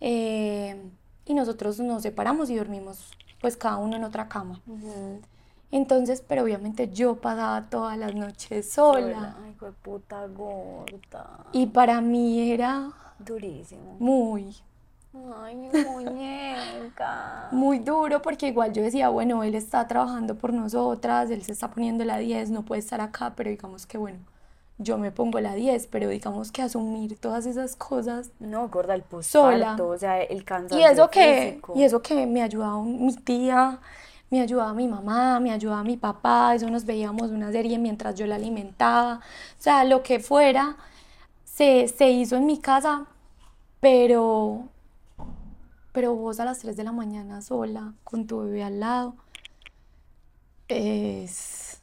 Eh, y nosotros nos separamos y dormimos pues cada uno en otra cama. Entonces, pero obviamente yo pasaba todas las noches sola. Ay, qué puta gorda. Y para mí era... Durísimo. Muy, Ay, mi muñeca. Muy duro porque igual yo decía, bueno, él está trabajando por nosotras, él se está poniendo la 10, no puede estar acá, pero digamos que bueno, yo me pongo la 10, pero digamos que asumir todas esas cosas. No, gorda, el posparto, o sea, el cansancio y eso que Y eso que me ayudaba mi tía, me ayudaba mi mamá, me ayudaba mi papá, eso nos veíamos una serie mientras yo la alimentaba, o sea, lo que fuera, se, se hizo en mi casa, pero pero vos a las 3 de la mañana sola, con tu bebé al lado, es...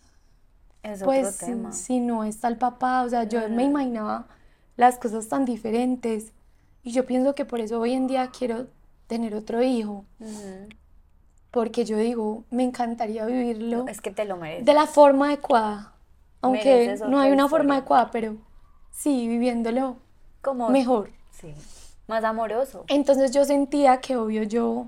Es pues, otro tema. Si, no está el papá, o sea, yo me imaginaba las cosas tan diferentes. Y yo pienso que por eso hoy en día quiero tener otro hijo. Porque yo digo, me encantaría vivirlo. es que te lo mereces. De la forma adecuada. Aunque no hay una forma adecuada, pero sí, viviéndolo Como, mejor. Sí más amoroso. Entonces yo sentía que obvio yo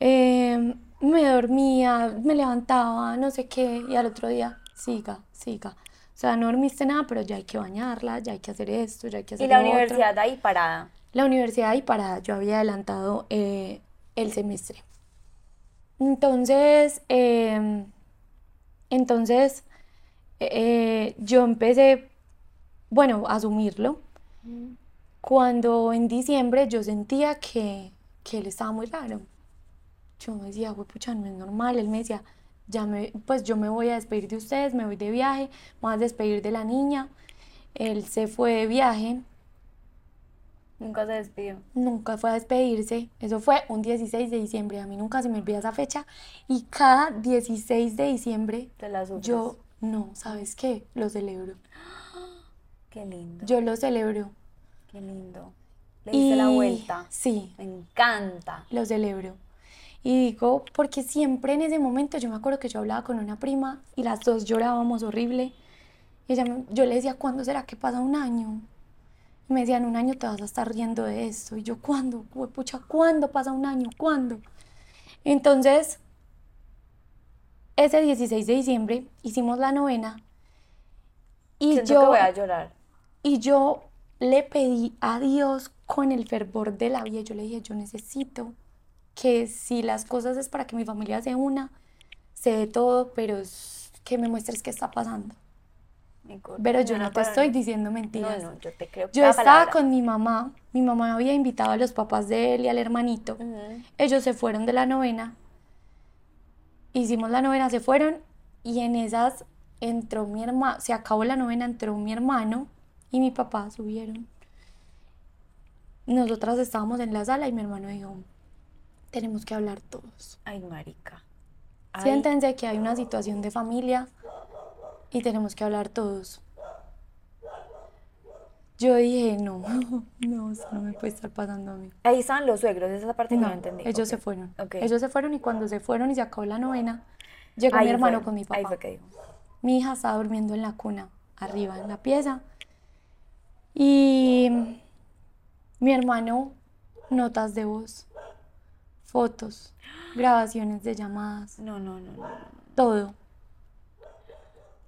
em, me dormía, me levantaba, no sé qué, y al otro día, siga, siga. O sea, no dormiste nada, pero ya hay que bañarla, ya hay que hacer esto, ya hay que hacer ¿Y la universidad ahí parada? La universidad ahí parada, yo había adelantado eh, el semestre. Entonces, em, Entonces, eh, yo empecé, bueno, a asumirlo. Cuando en diciembre yo sentía que, que él estaba muy raro. Yo me decía, güey, pucha, no es normal. Él me decía, ya me, pues yo me voy a despedir de ustedes, me voy de viaje, me voy a despedir de la niña. Él se fue de viaje. Nunca se despidió. Nunca fue a despedirse. Eso fue un 16 de diciembre. A mí nunca se me olvida esa fecha. Y cada 16 de diciembre ¿Te la yo, no, ¿sabes qué? Lo celebro. Qué lindo. Yo lo celebro. Qué lindo. Le diste la vuelta. Sí. Me encanta. Lo celebro. Y digo, porque siempre en ese momento yo me acuerdo que yo hablaba con una prima y las dos llorábamos horrible. Y ella, yo le decía, ¿cuándo será que pasa un año? Y me decían, un año te vas a estar riendo de esto. Y yo, ¿cuándo? Pucha, ¿cuándo pasa un año? ¿Cuándo? Entonces, ese 16 de diciembre hicimos la novena. Y yo voy a llorar. Y yo le pedí a Dios con el fervor de la vida. Yo le dije, yo necesito que si las cosas es para que mi familia se una, sé de todo, pero que me muestres qué está pasando. Pero yo no, te estoy diciendo mentiras. No, no, yo te creo. Yo estaba con mi mamá. Mi mamá había invitado a los papás de él y al hermanito. Ellos se fueron de la novena. Hicimos la novena, se fueron y en esas entró mi hermano, se acabó la novena, entró mi hermano y mi papá subieron. Nosotras estábamos en la sala y mi hermano dijo, tenemos que hablar todos. Ay, marica. Siéntense que hay una situación de familia y tenemos que hablar todos. Yo dije, no, no, eso no me puede estar pasando a mí. Ahí estaban los suegros, esa parte no, no entendí. Ellos se fueron. Ellos se fueron y cuando se fueron y se acabó la novena, llegó mi hermano con mi papá. Ahí fue que dijo. Mi hija estaba durmiendo en la cuna, arriba en la pieza. Y mi hermano, notas de voz, fotos, grabaciones de llamadas. No, no, no, no. Todo.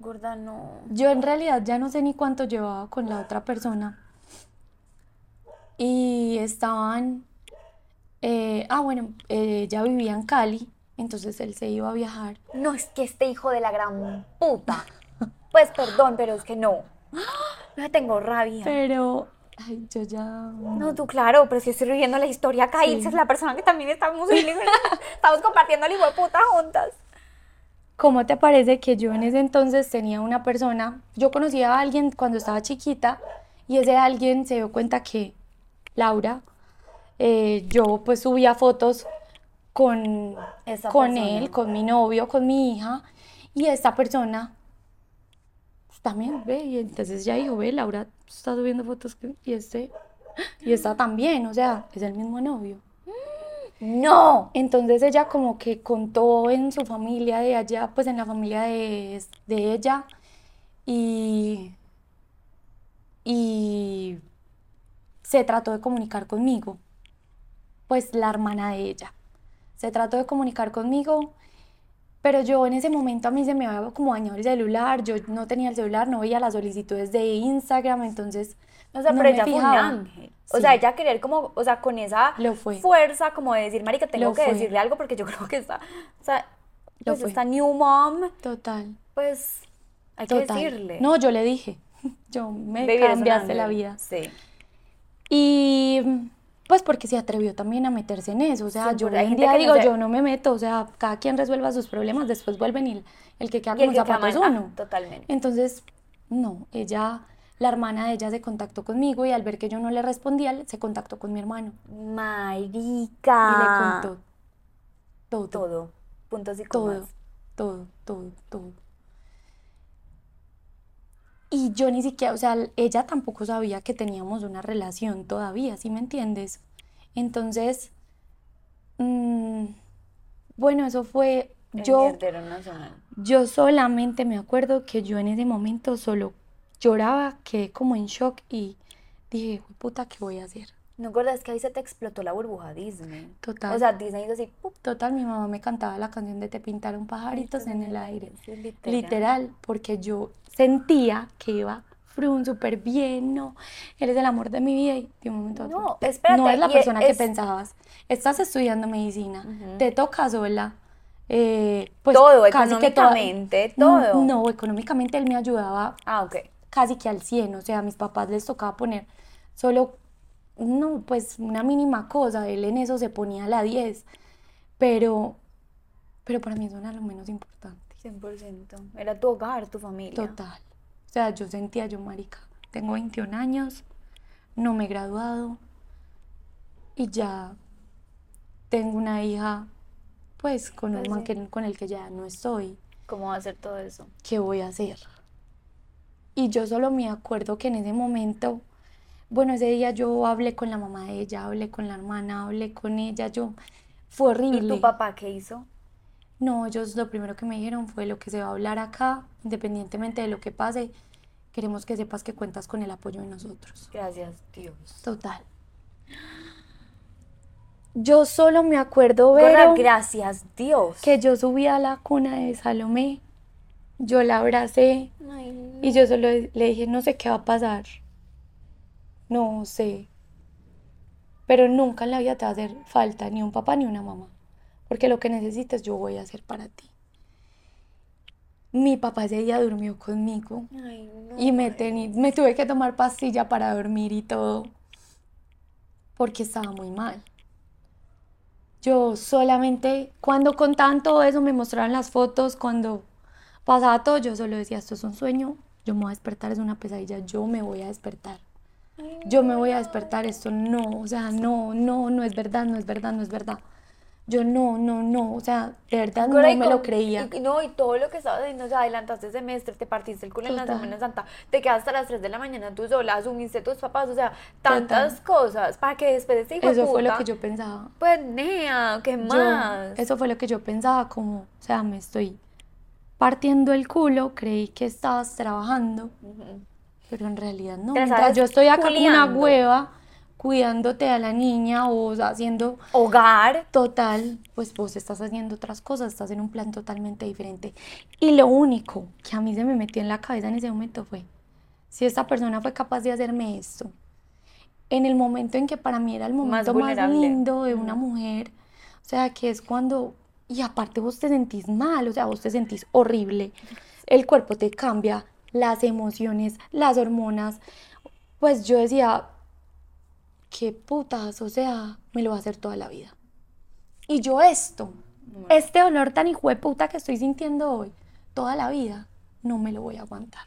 Gorda, no. Yo en realidad ya no sé ni cuánto llevaba con la otra persona. Y estaban. Eh, ah, bueno, ella vivía en Cali, entonces él se iba a viajar. No, es que este hijo de la gran puta. pues perdón, pero es que no. No tengo rabia. Pero Ay, yo ya. No, tú, claro, pero si estoy viviendo la historia acá, sí. es la persona que también estamos, estamos compartiendo el hijo de puta juntas. ¿Cómo te parece que yo en ese entonces tenía una persona, yo conocía a alguien cuando estaba chiquita y ese alguien se dio cuenta que Laura, eh, yo pues subía fotos con, con él, con mi novio, con mi hija y esta persona también ve y entonces ya dijo, ve, Laura está subiendo fotos y este, y está también, o sea, es el mismo novio. No. Entonces ella como que contó en su familia de allá, pues en la familia de, de ella y, y se trató de comunicar conmigo, pues la hermana de ella. Se trató de comunicar conmigo, pero yo en ese momento a mí se me había como dañado el celular, yo no tenía el celular, no veía las solicitudes de Instagram, entonces o sea, pero ella fue un ángel. O sea, ella querer como, o sea, con esa fuerza como de decir, marica, tengo que decirle algo porque yo creo que está, o sea, pues esta new mom. Total. Pues hay que decirle. No, yo le dije, yo me cambiaste la vida. Sí. Y pues porque se atrevió también a meterse en eso. O sea, yo hoy en día digo, yo no me meto, o sea, cada quien resuelva sus problemas, después vuelven y el, que queda con los zapatos es uno. totalmente. Entonces, no, ella la hermana de ella se contactó conmigo y al ver que yo no le respondía, se contactó con mi hermano. Marica. Y le contó todo. Todo. Puntos y comas. Todo, todo, todo, todo. Y yo ni siquiera, o sea, ella tampoco sabía que teníamos una relación todavía, ¿sí me entiendes? Entonces, mm, bueno, eso fue... yo, yo solamente me acuerdo que yo en ese momento solo lloraba, quedé como en shock y dije, puta, ¿qué voy a hacer? ¿No acuerdas que ahí se te explotó la burbuja Disney? Total. O sea, Disney hizo así. Total, mi mamá me cantaba la canción de Te pintaron pajaritos en el aire. literal. porque yo sentía que iba frun súper bien, no, eres el amor de mi vida y de un momento a otro. No, espérate. No es la persona que pensabas. Estás estudiando medicina, te toca sola, Eh, pues todo, económicamente, todo. No, económicamente él me ayudaba. Ah, ok. Casi que al 100, o sea, a mis papás les tocaba poner solo, no, pues una mínima cosa, él en eso se ponía a la 10, pero, pero para mí eso era lo menos importante. 100%, era tu hogar, tu familia. Total, o sea, yo sentía yo, marica, tengo 21 años, no me he graduado y ya tengo una hija pues con un pues man con el que ya no estoy. ¿Cómo va a hacer todo eso? ¿Qué voy a hacer? Y yo solo me acuerdo que en ese momento, bueno, ese día yo hablé con la mamá de ella, hablé con la hermana, hablé con ella, yo, fue horrible. ¿Y tu papá qué hizo? No, ellos lo primero que me dijeron fue lo que se va a hablar acá, independientemente de lo que pase, queremos que sepas que cuentas con el apoyo de nosotros. Gracias, Dios. Total. Yo solo me acuerdo ver. gracias, Dios. Que yo subí a la cuna de Salomé, yo la abracé y yo solo le dije, no sé qué va a pasar. No sé. Pero nunca en la vida te va a hacer falta ni un papá ni una mamá. Porque lo que necesites yo voy a hacer para ti. Mi papá ese día durmió conmigo. y me, me tuve que tomar pastilla para dormir y todo. Porque estaba muy mal. Yo solamente, cuando contaban todo eso, me mostraban las fotos, cuando pasaba todo, yo solo decía, esto es un sueño, yo me voy a despertar, es una pesadilla, yo me voy a despertar. Yo me voy a despertar, esto no, o sea, no, no, no es verdad, no es verdad, no es verdad. Yo no, no, no, o sea, de verdad no me lo creía. Y, no, y todo lo que estabas haciendo, o sea, adelantaste semestre, te partiste el culo en la Semana Santa, te quedaste hasta las 3 de la mañana tú sola, asumiste a tus papás, o sea, tantas cosas para que después de Eso fue lo que yo pensaba. Pues, nea, ¿qué más? eso fue lo que yo pensaba, como, o sea, me estoy partiendo el culo, creí que estabas trabajando, pero en realidad no. yo estoy acá con una hueva cuidándote a la niña o haciendo hogar. Total, pues vos estás haciendo otras cosas, estás en un plan totalmente diferente. Y lo único que a mí se me metió en la cabeza en ese momento fue, si esta persona fue capaz de hacerme esto, en el momento en que para mí era el momento más, lindo de una mujer, o sea, que es cuando, y aparte vos te sentís mal, o sea, vos te sentís horrible, el cuerpo te cambia, las emociones, las hormonas, pues yo decía, qué putas, o sea, me lo va a hacer toda la vida. Y yo esto, este olor tan hijo de puta que estoy sintiendo hoy, toda la vida, no me lo voy a aguantar.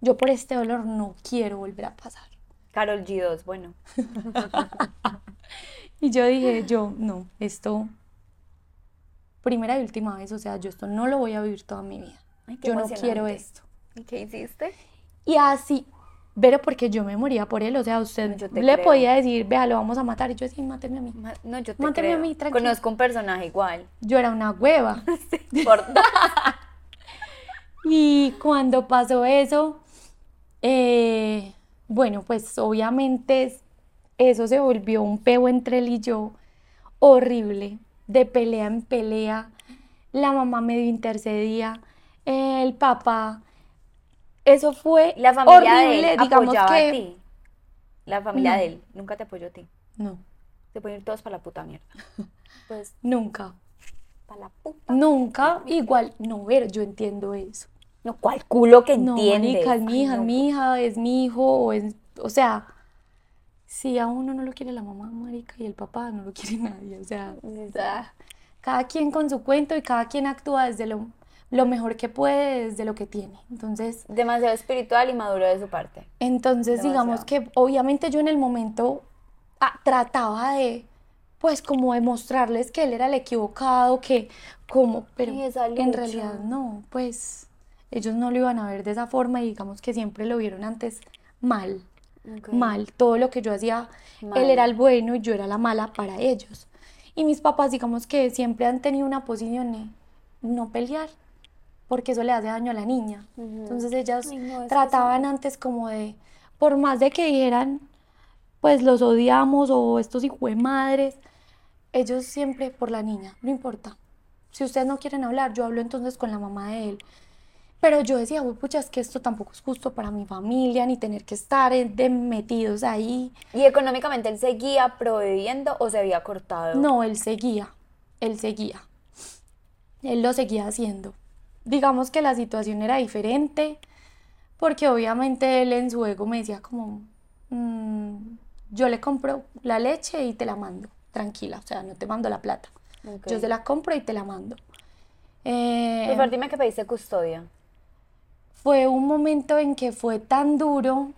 Yo por este olor no quiero volver a pasar. Carol G2, bueno. y yo dije, yo, no, esto, primera y última vez, o sea, yo esto no lo voy a vivir toda mi vida. yo no quiero esto. ¿Y qué hiciste? Y así, pero porque yo me moría por él, o sea, usted le podía decir, vea, lo vamos a matar, y yo decía, máteme a mí. no, yo te máteme a mí, tranquilo. Conozco un personaje igual. Yo era una hueva. y cuando pasó eso, eh, bueno, pues obviamente eso se volvió un peo entre él y yo horrible, de pelea en pelea. La mamá medio intercedía, el papá eso fue la familia de él digamos que... a ti. La familia de él nunca te apoyó a ti. No. Se pueden ir todos para la puta mierda. Pues nunca. Para la puta. Nunca, igual, no, ver, yo entiendo eso. No, ¿cuál culo que entiendes? No, es mi hija, es mi hija, es mi hijo, o, es, o sea, si a uno no lo quiere la mamá, marica, y el papá no lo quiere nadie, o sea, cada quien con su cuento y cada quien actúa desde lo lo mejor que puede desde lo que tiene. Entonces... Demasiado espiritual y maduro de su parte. Entonces, digamos que obviamente yo en el momento ah, trataba de, pues como demostrarles que él era el equivocado, que como, pero en realidad no, pues ellos no lo iban a ver de esa forma y digamos que siempre lo vieron antes mal. Mal, todo lo que yo hacía, él era el bueno y yo era la mala para ellos. Y mis papás, digamos que siempre han tenido una posición de no pelear, porque eso le hace daño a la niña. Entonces ellas trataban antes como de, por más de que dijeran, pues los odiamos o estos hijos de madres, ellos siempre por la niña, no importa. Si ustedes no quieren hablar, yo hablo entonces con la mamá de él. Pero yo decía, uy, pucha, es que esto tampoco es justo para mi familia, ni tener que estar de metidos ahí. ¿Y económicamente él seguía proveyendo o se había cortado? No, él seguía, él seguía. él lo seguía haciendo. Digamos que la situación era diferente, porque obviamente él en su ego me decía como, mm, yo le compro la leche y te la mando, tranquila, o sea, no te mando la plata. Yo se la compro y te la mando. Eh, pues dime que pediste custodia. Fue un momento en que fue tan duro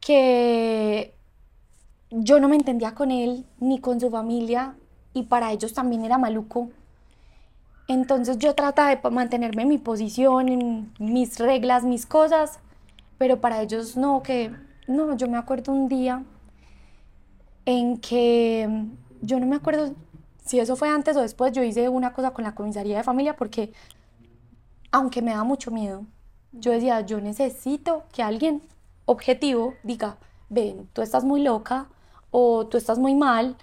que yo no me entendía con él ni con su familia y para ellos también era maluco. Entonces yo trataba de mantenerme en mi posición, en mis reglas, mis cosas, pero para ellos no, que no, yo me acuerdo un día en que yo no me acuerdo si eso fue antes o después, yo hice una cosa con la comisaría de familia porque, aunque me da mucho miedo, yo decía, yo necesito que alguien objetivo diga, ven, tú estás muy loca o tú estás muy mal,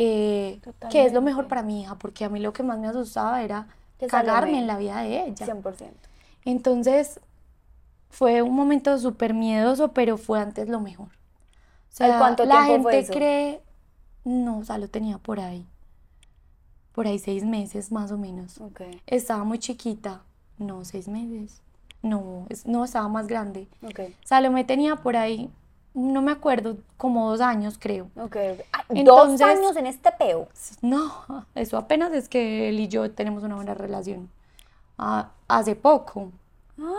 eh, ¿qué es lo mejor para mi hija? Porque a mí lo que más me asustaba era cagarme en la vida de ella. 100%. Entonces, fue un momento súper miedoso, pero fue antes lo mejor. O sea, ¿Cuánto la gente cree, no, o sea, lo tenía por ahí. Por ahí seis meses más o menos. Estaba muy chiquita. No, seis meses. No, no estaba más grande. Okay. Salomé tenía por ahí, no me acuerdo, como dos años creo. Okay, ah, ¿Dos años en este peo? No, eso apenas es que él y yo tenemos una buena relación. Ah, hace poco. Ah.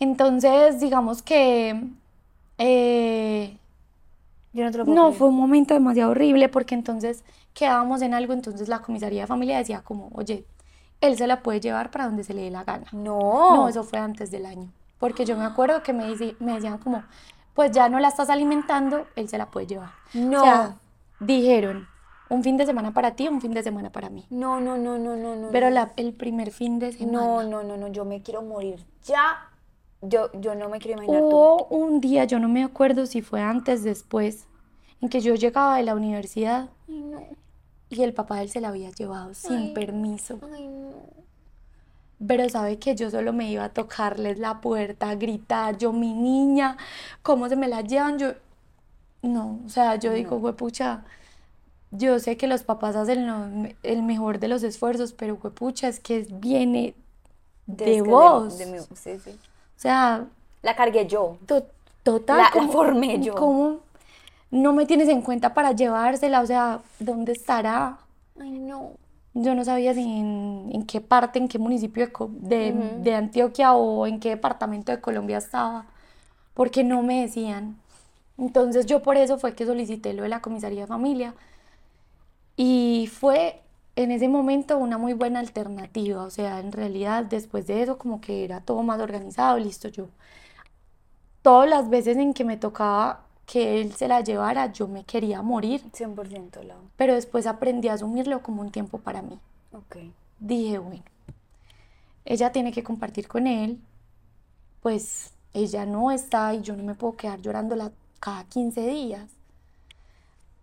Entonces, digamos que... Eh, no, fue un momento demasiado horrible porque entonces quedábamos en algo, entonces la comisaría de familia decía como, oye, él se la puede llevar para donde se le dé la gana. No. No, eso fue antes del año. Porque yo me acuerdo que me, me decían como, pues ya no la estás alimentando, él se la puede llevar. No. O sea, dijeron, un fin de semana para ti, un fin de semana para mí. No, no, no, no, no, no. Pero la, el primer fin de semana. No, no, no, no, yo me quiero morir. Ya, yo, yo no me quiero imaginar. Hubo un día, yo no me acuerdo si fue antes, después, en que yo llegaba de la universidad. Ay, no. Y el papá de él se la había llevado sin permiso. Ay, no. Pero sabe que yo solo me iba a tocarles la puerta, a gritar, yo, mi niña, ¿cómo se me la llevan? Yo, no, o sea, yo digo, pucha, yo sé que los papás hacen el mejor de los esfuerzos, pero pucha, es que viene de, vos. De, sí, sí. O sea... La cargué yo. total. La, la formé yo. ¿Cómo no me tienes en cuenta para llevársela? O sea, ¿dónde estará? Ay, no. Yo no sabía si en, qué parte, en qué municipio de, de, Antioquia o en qué departamento de Colombia estaba, porque no me decían. Entonces yo por eso fue que solicité lo de la comisaría de familia. Y fue en ese momento una muy buena alternativa, o sea, en realidad después de eso como que era todo más organizado, listo, yo. Todas las veces en que me tocaba que él se la llevara, yo me quería morir. 100% Pero después aprendí a asumirlo como un tiempo para mí. Ok. Dije, bueno, ella tiene que compartir con él, pues ella no está y yo no me puedo quedar llorándola cada 15 días.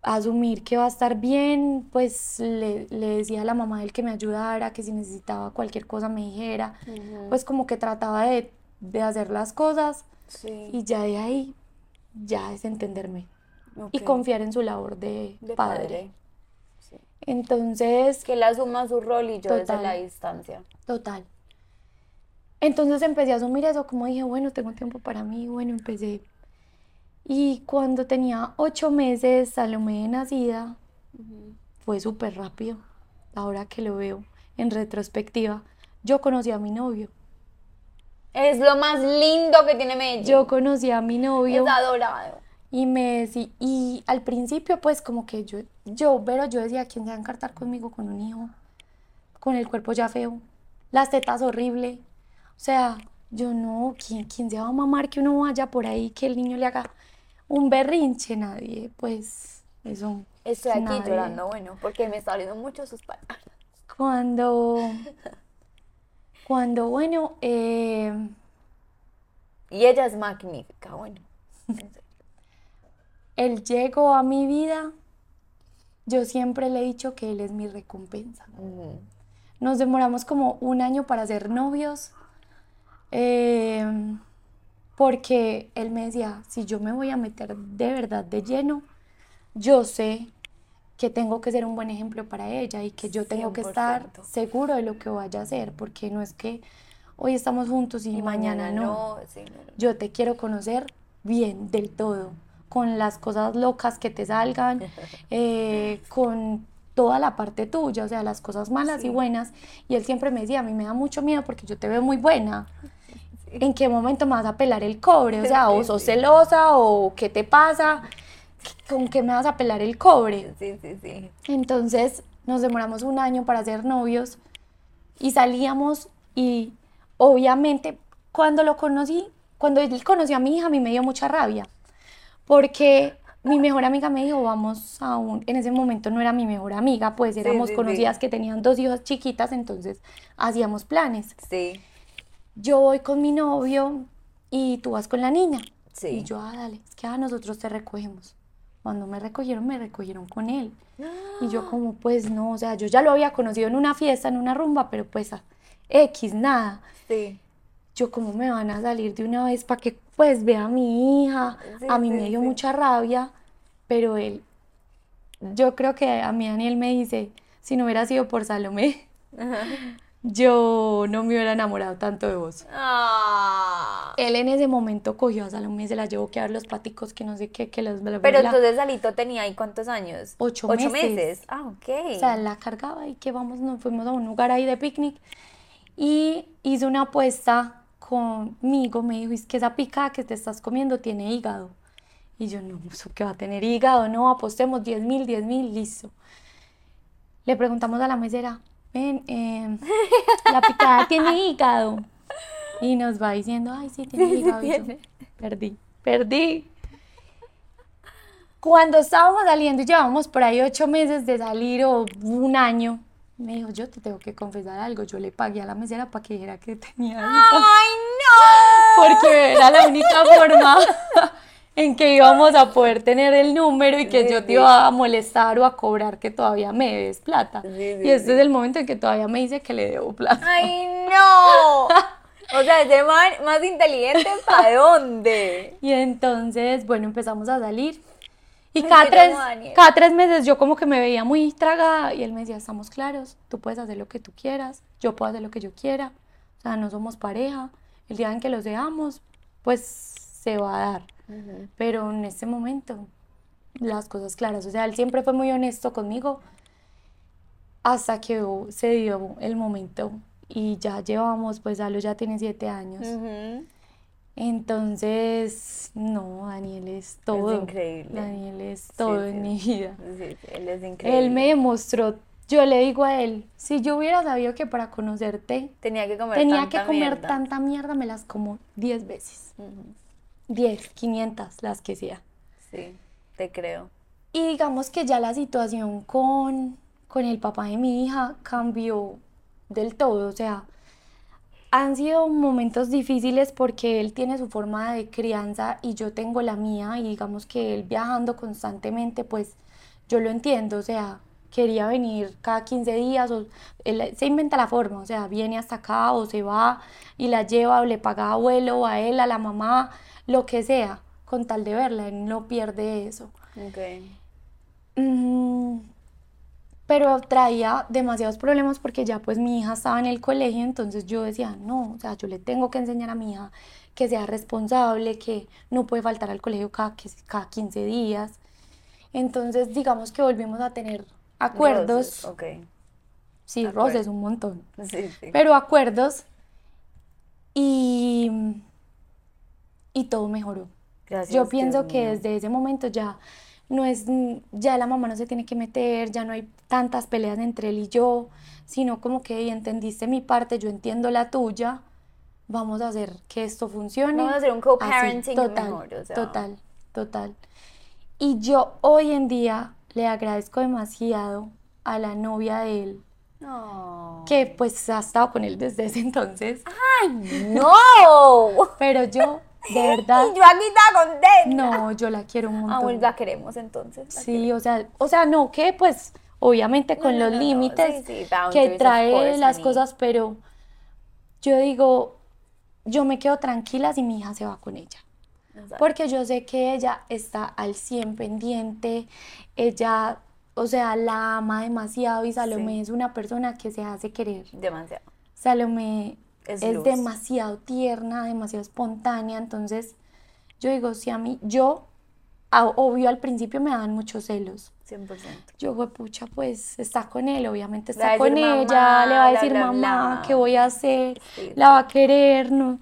Asumir que va a estar bien, pues le, decía a la mamá del que me ayudara, que si necesitaba cualquier cosa me dijera, pues como que trataba de, de hacer las cosas sí. y ya de ahí ya es entenderme y confiar en su labor de, padre. Entonces... Que él asuma su rol y yo desde la distancia. Total. Entonces empecé a asumir eso, como dije, bueno, tengo tiempo para mí, bueno, empecé. Y cuando tenía ocho meses, Salomé de nacida, fue súper rápido, ahora que lo veo en retrospectiva. Yo conocí a mi novio. Es lo más lindo que tiene Medellín. Yo conocí a mi novio. Es adorado. Y me decía, y al principio pues como que yo, yo, pero yo decía, ¿quién se va a encartar conmigo con un hijo? Con el cuerpo ya feo, las tetas horrible. O sea, yo no, ¿quién, ¿quién se va a mamar que uno vaya por ahí, que el niño le haga un berrinche? Nadie, pues eso. Estoy aquí llorando, bueno, porque me está abriendo mucho sus palabras. Cuando cuando, bueno... Eh, y ella es magnífica, bueno. él llegó a mi vida, yo siempre le he dicho que él es mi recompensa. Nos demoramos como un año para ser novios, em, porque él me decía, si yo me voy a meter de verdad de lleno, yo sé que tengo que ser un buen ejemplo para ella y que yo tengo que estar seguro de lo que vaya a hacer, porque no es que hoy estamos juntos y, mañana, no. Yo te quiero conocer bien, del todo, con las cosas locas que te salgan, eh, con toda la parte tuya, o sea, las cosas malas y buenas. Y él siempre me decía, a mí me da mucho miedo porque yo te veo muy buena. ¿En qué momento me vas a pelar el cobre? O sea, o sos celosa o qué te pasa ¿con qué me vas a pelar el cobre? Sí, sí, sí. Entonces nos demoramos un año para ser novios y salíamos y obviamente cuando lo conocí, cuando él conoció a mi hija, a mí me dio mucha rabia porque mi mejor amiga me dijo, vamos a un, en ese momento no era mi mejor amiga, pues éramos conocidas que tenían dos hijas chiquitas, entonces hacíamos planes. Sí. Yo voy con mi novio y tú vas con la niña. Sí. Y yo, ah, dale, es que a nosotros te recogemos. Cuando me recogieron, me recogieron con él. Y yo como, pues no, o sea, yo ya lo había conocido en una fiesta, en una rumba, pero pues a X, nada. Sí. Yo como me van a salir de una vez para que pues vea a mi hija. a mí me dio mucha rabia, pero él, yo creo que a mí Daniel me dice, si no hubiera sido por Salomé, yo no me hubiera enamorado tanto de vos. Ah. Él en ese momento cogió a Salomé, se la llevó a dar los paticos que no sé qué, que los... Pero entonces Salito tenía ahí cuántos años? Ocho, Ocho meses. Ah, ok. O sea, la cargaba y que vamos, nos fuimos a un lugar ahí de picnic y hizo una apuesta conmigo, me dijo, es que esa pica que te estás comiendo tiene hígado. Y yo, no, ¿eso qué va a tener hígado? No, apostemos 10 mil, 10 mil, listo. Le preguntamos a la mesera, Em, la picada tiene hígado. Y nos va diciendo, ay, sí, tiene hígado. perdí, perdí. Cuando estábamos saliendo, llevamos por ahí ocho meses de salir o un año, me dijo, yo te tengo que confesar algo. Yo le pagué a la mesera para que dijera que tenía hígado. ¡Ay, no! Porque era la única forma en que íbamos a poder tener el número y que yo te iba a molestar o a cobrar que todavía me debes plata. y este es el momento en que todavía me dice que le debo plata. ¡Ay, no! O sea, ese man más inteligente, ¿para dónde? Y entonces, bueno, empezamos a salir. Y cada tres, cada tres meses yo como que me veía muy tragada y él me decía, estamos claros, tú puedes hacer lo que tú quieras, yo puedo hacer lo que yo quiera, o sea, no somos pareja, el día en que los veamos, pues se va a dar. Pero en este momento, las cosas claras. O sea, él siempre fue muy honesto conmigo hasta que se dio el momento y ya llevamos, pues Alo ya tiene siete años. Entonces, no, Daniel es todo. Es increíble. Daniel es todo en mi vida. él es increíble. Él me demostró, yo le digo a él, si yo hubiera sabido que para conocerte tenía que comer, tenía que comer tanta mierda, me las como diez veces. 10, 500, las que sea. Sí, te creo. Y digamos que ya la situación con, con el papá de mi hija cambió del todo, o sea, han sido momentos difíciles porque él tiene su forma de crianza y yo tengo la mía y digamos que él viajando constantemente, pues yo lo entiendo, o sea, quería venir cada 15 días, o él se inventa la forma, o sea, viene hasta acá o se va y la lleva o le paga abuelo a él, a la mamá, lo que sea, con tal de verla, él no pierde eso. Mm, pero traía demasiados problemas porque ya pues mi hija estaba en el colegio, entonces yo decía, no, o sea, yo le tengo que enseñar a mi hija que sea responsable, que no puede faltar al colegio cada, cada 15 días. Entonces, digamos que volvimos a tener acuerdos. okay. Sí, roces un montón. Pero acuerdos. Y y todo mejoró. Gracias, Yo pienso que desde ese momento ya no es, ya la mamá no se tiene que meter, ya no hay tantas peleas entre él y yo, sino como que entendiste mi parte, yo entiendo la tuya, vamos a hacer que esto funcione. Vamos a hacer un co-parenting total, mejor, Total, total. Y yo hoy en día le agradezco demasiado a la novia de él, que pues ha estado con él desde ese entonces. ¡Ay, no! Pero yo de verdad. yo aquí estaba contenta. No, yo la quiero un montón. Aún la queremos entonces. sí, o sea, o sea, no, que pues obviamente con los límites que trae las cosas, pero yo digo, yo me quedo tranquila si mi hija se va con ella. Porque yo sé que ella está al 100 pendiente, ella o sea, la ama demasiado y Salomé es una persona que se hace querer. Demasiado. Salomé es, demasiado tierna, demasiado espontánea, entonces yo digo, si a mí, yo, obvio al principio me daban muchos celos. 100%. Yo, pucha, pues está con él, obviamente está con ella, le va a decir mamá, ¿qué voy a hacer? la va a querer, ¿no?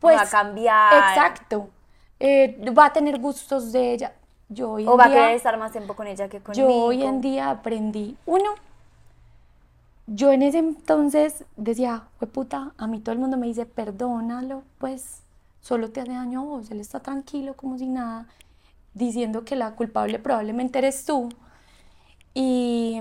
Pues, va a cambiar. Exacto. Eh, va a tener gustos de ella. Yo hoy o va a querer estar más tiempo con ella que conmigo. Yo hoy en día aprendí, uno, yo en ese entonces decía, fue puta, a mí todo el mundo me dice, perdónalo, pues solo te hace daño a vos, él está tranquilo como si nada, diciendo que la culpable probablemente eres tú. Y,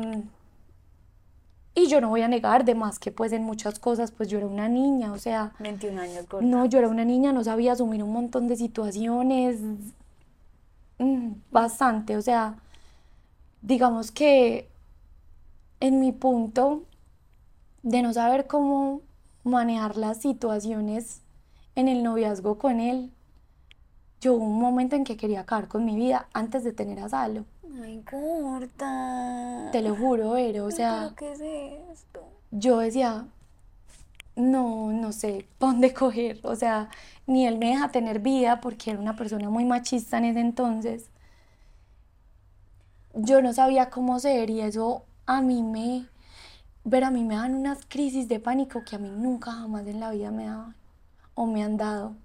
y yo no voy a negar, de más que pues en muchas cosas, pues yo era una niña, o sea... 21 años, No, yo era una niña, no sabía asumir un montón de situaciones, mm, bastante, o sea, digamos que en mi punto de no saber cómo manejar las situaciones en el noviazgo con él, yo hubo un momento en que quería acabar con mi vida antes de tener a Salo. Ay, corta. Te lo juro, Ero, o sea. ¿Qué es esto? Yo decía, no, no sé dónde coger. O sea, ni él me deja tener vida porque era una persona muy machista en ese entonces. Yo no sabía cómo ser y eso a mí me, ver, a mí me dan unas crisis de pánico que a mí nunca jamás en la vida me daban o me han dado.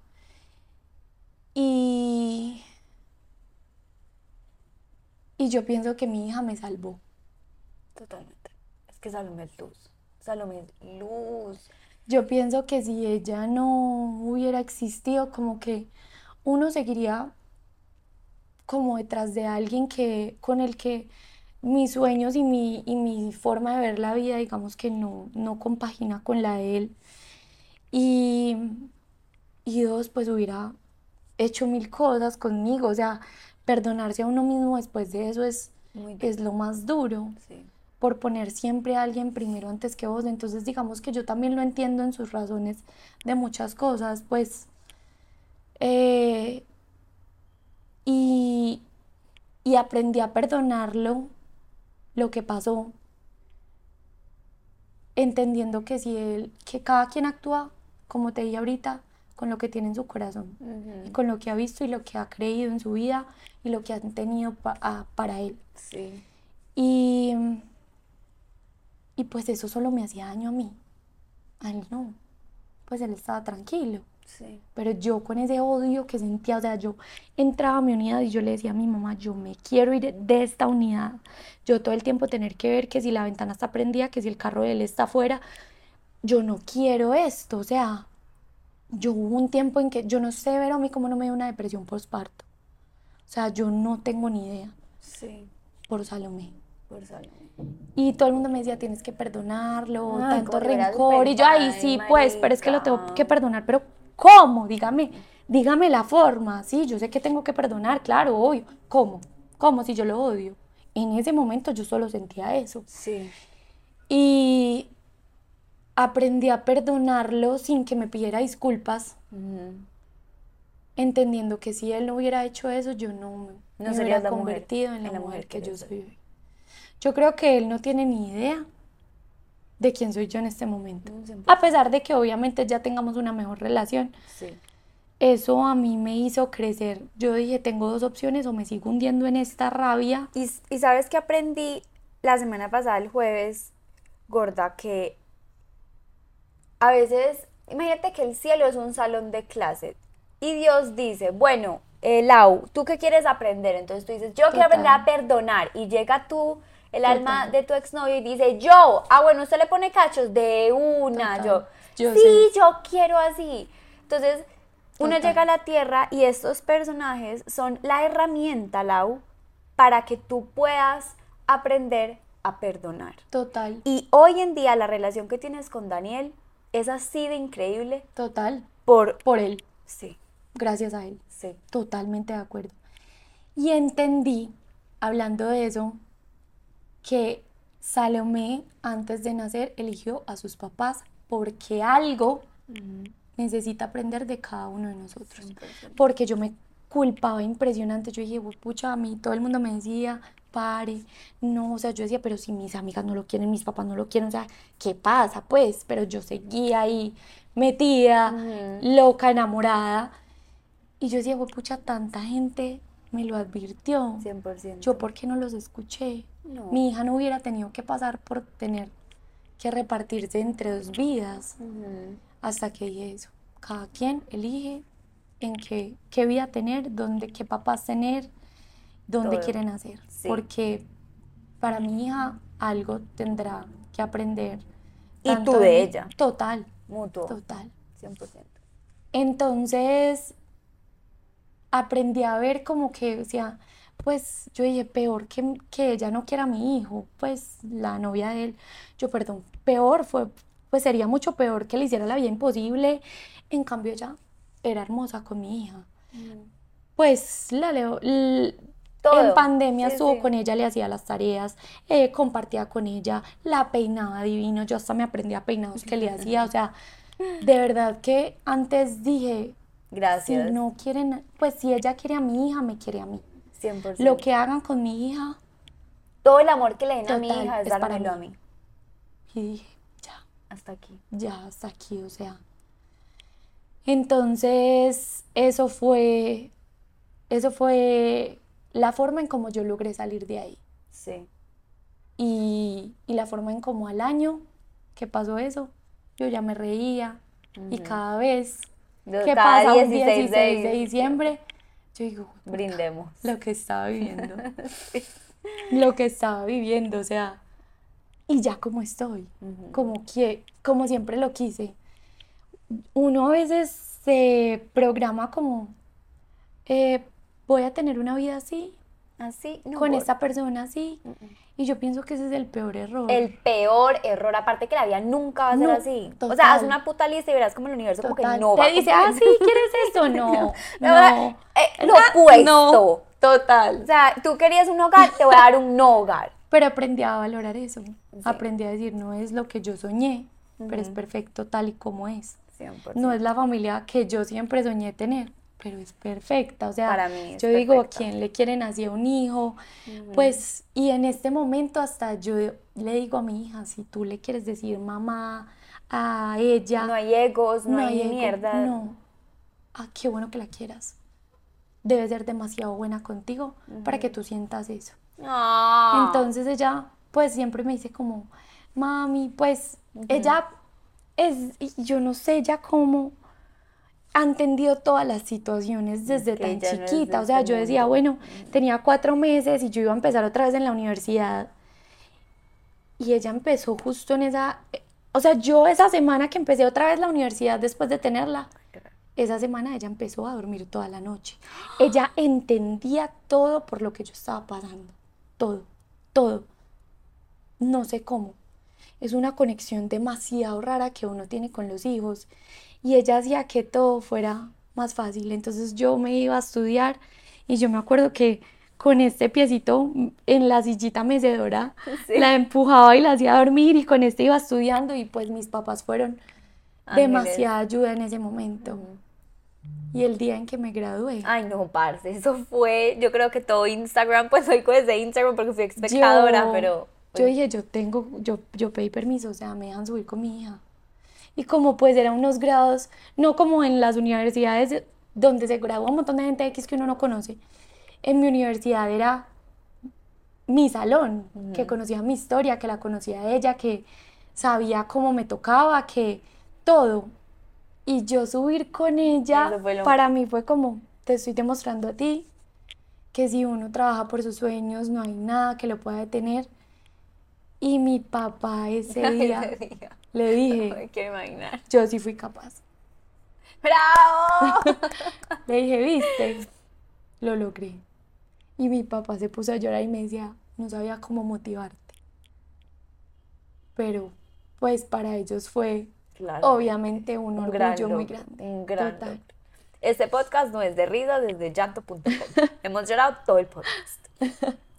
Y, y yo pienso que mi hija me salvó. Totalmente. Es que Salomé es luz. Salomé es luz. Yo pienso que si ella no hubiera existido, como que uno seguiría como detrás de alguien que con el que mis sueños y mi, y mi forma de ver la vida, digamos que no, no compagina con la de él. Y, y dos, pues hubiera hecho mil cosas conmigo, o sea, perdonarse a uno mismo después de eso es, es lo más duro. por poner siempre a alguien primero antes que vos. Entonces digamos que yo también lo entiendo en sus razones de muchas cosas, pues... Eh, y, y aprendí a perdonarlo lo que pasó, entendiendo que si él, que cada quien actúa, como te dije ahorita, con lo que tiene en su corazón, con lo que ha visto y lo que ha creído en su vida y lo que han tenido para él. Sí. Y, y pues eso solo me hacía daño a mí. A él no. Pues él estaba tranquilo. Pero yo con ese odio que sentía, o sea, yo entraba a mi unidad y yo le decía a mi mamá, yo me quiero ir de esta unidad. Yo todo el tiempo tener que ver que si la ventana está prendida, que si el carro de él está afuera. Yo no quiero esto, o sea, yo hubo un tiempo en que yo no sé ver a mí cómo no me dio una depresión postparto. O sea, yo no tengo ni idea. Sí. Por Salomé. Por Salomé. Y todo el mundo me decía, tienes que perdonarlo, tanto rencor. Y yo, ahí sí, pues, pero es que lo tengo que perdonar, pero ¿Cómo? Dígame, dígame la forma. Sí, yo sé que tengo que perdonar, claro, obvio. ¿Cómo? ¿Cómo si yo lo odio? En ese momento yo solo sentía eso. Sí. Y aprendí a perdonarlo sin que me pidiera disculpas. Entendiendo que si él no hubiera hecho eso, yo no, me hubiera convertido en la, mujer, que, yo soy Yo creo que él no tiene ni idea de quién soy yo en este momento. A pesar de que obviamente ya tengamos una mejor relación. Eso a mí me hizo crecer. Yo dije, tengo dos opciones o me sigo hundiendo en esta rabia. Y, y sabes que aprendí la semana pasada, el jueves, gorda, que a veces, imagínate que el cielo es un salón de clase y Dios dice, bueno, eh, Lau, ¿tú qué quieres aprender? Entonces tú dices, yo quiero aprender a perdonar y llega tú el alma de tu exnovio y dice, yo, ah, bueno, usted le pone cachos de una, yo, sí, yo quiero así. Entonces, uno llega a la Tierra y estos personajes son la herramienta, Lau, para que tú puedas aprender a perdonar. Total. Y hoy en día la relación que tienes con Daniel es así de increíble. Total. Por, por él. Sí. Gracias a él. Sí. Totalmente de acuerdo. Y entendí, hablando de eso, que Salomé antes de nacer eligió a sus papás porque algo necesita aprender de cada uno de nosotros. Porque yo me culpaba impresionante. Yo dije, pucha, a mí todo el mundo me decía pare, no, o sea, yo decía, pero si mis amigas no lo quieren, mis papás no lo quieren, o sea, ¿qué pasa? Pues, pero yo seguía ahí metida, loca, enamorada. Y yo decía, pucha, tanta gente me lo advirtió. 100%. Yo, ¿por qué no los escuché? Mi hija no hubiera tenido que pasar por tener que repartirse entre dos vidas. Hasta que dije eso. Cada quien elige en qué, qué vida tener, dónde, qué papás tener, dónde quieren hacer. Porque para mi hija algo tendrá que aprender. Y tú de ella. Total. Mutuo. Total. 100%. Entonces, aprendí a ver como que decía, pues yo dije, peor que, que ella no quiera a mi hijo, pues la novia de él, yo perdón, peor fue, pues sería mucho peor que le hiciera la vida imposible, en cambio ella era hermosa con mi hija. Mm. Pues la leo, en pandemia estuvo con ella, le hacía las tareas, eh, compartía con ella, la peinaba divino, yo hasta me aprendía peinados que le hacía, o sea, de verdad que antes dije, Gracias. Si no quieren, pues si ella quiere a mi hija, me quiere a mí. 100%. Lo que hagan con mi hija. Todo el amor que le den a mi hija es, dármelo a mí. Y dije, ya. Hasta aquí. Ya, hasta aquí, o sea. Entonces, eso fue, eso fue la forma en cómo yo logré salir de ahí. Sí. Y, y la forma en cómo al año que pasó eso, yo ya me reía y cada vez que pasa 16 un 16 de, diciembre, yo digo, brindemos. Lo que estaba viviendo. Lo que estaba viviendo, o sea, y ya como estoy, como que como siempre lo quise. Uno a veces se programa como eh, voy a tener una vida así, así, con esta persona así. Y yo pienso que ese es el peor error. El peor error, aparte que la vida nunca va a ser así. O sea, haz una puta lista y verás como el universo como que no va Te dice, ah, sí, ¿quieres esto? No, no. Eh, lo opuesto. No, total. O sea, tú querías un hogar, te voy a dar un no hogar. Pero aprendí a valorar eso. Aprendí a decir, no es lo que yo soñé, pero es perfecto tal y como es. No es la familia que yo siempre soñé tener, pero es perfecta. O sea, yo digo, ¿quién le quieren así a un hijo? Pues, y en este momento hasta yo le digo a mi hija, si tú le quieres decir mamá a ella. No hay egos, no, hay, mierda. No. Ah, qué bueno que la quieras. Debe ser demasiado buena contigo para que tú sientas eso. Ah. Entonces ella, pues siempre me dice como, mami, pues ella es, yo no sé ya cómo ha entendido todas las situaciones desde tan chiquita. o sea, yo decía, bueno, tenía cuatro meses y yo iba a empezar otra vez en la universidad. Y ella empezó justo en esa... O sea, yo esa semana que empecé otra vez la universidad después de tenerla, esa semana ella empezó a dormir toda la noche. Ella entendía todo por lo que yo estaba pasando. Todo, todo. No sé cómo. Es una conexión demasiado rara que uno tiene con los hijos y ella hacía que todo fuera más fácil. Entonces yo me iba a estudiar y yo me acuerdo que con este piecito en la sillita mecedora la empujaba y la hacía dormir y con este iba estudiando y pues mis papás fueron demasiada ayuda en ese momento. Y el día en que me gradué. Ay, no, parce, eso fue, yo creo que todo Instagram, pues soy desde Instagram porque fui espectadora, pero... Yo dije, yo tengo, yo, yo pedí permiso, o sea, me dejan subir con mi hija y como pues eran unos grados, no como en las universidades donde se gradúa un montón de gente X que uno no conoce. En mi universidad era mi salón, que conocía mi historia, que la conocía ella, que sabía cómo me tocaba, que todo. Y yo subir con ella, para mí fue como, te estoy demostrando a ti que si uno trabaja por sus sueños, no hay nada que lo pueda detener. Y mi papá ese día le dije. quiero imaginar. Yo sí fui capaz. ¡Bravo! le dije, viste, lo logré. Y mi papá se puso a llorar y me decía, no sabía cómo motivarte. Pero, pues para ellos fue obviamente un, orgullo muy grande. Un gran Este podcast no es de risa desde llanto.com. Hemos llorado todo el podcast.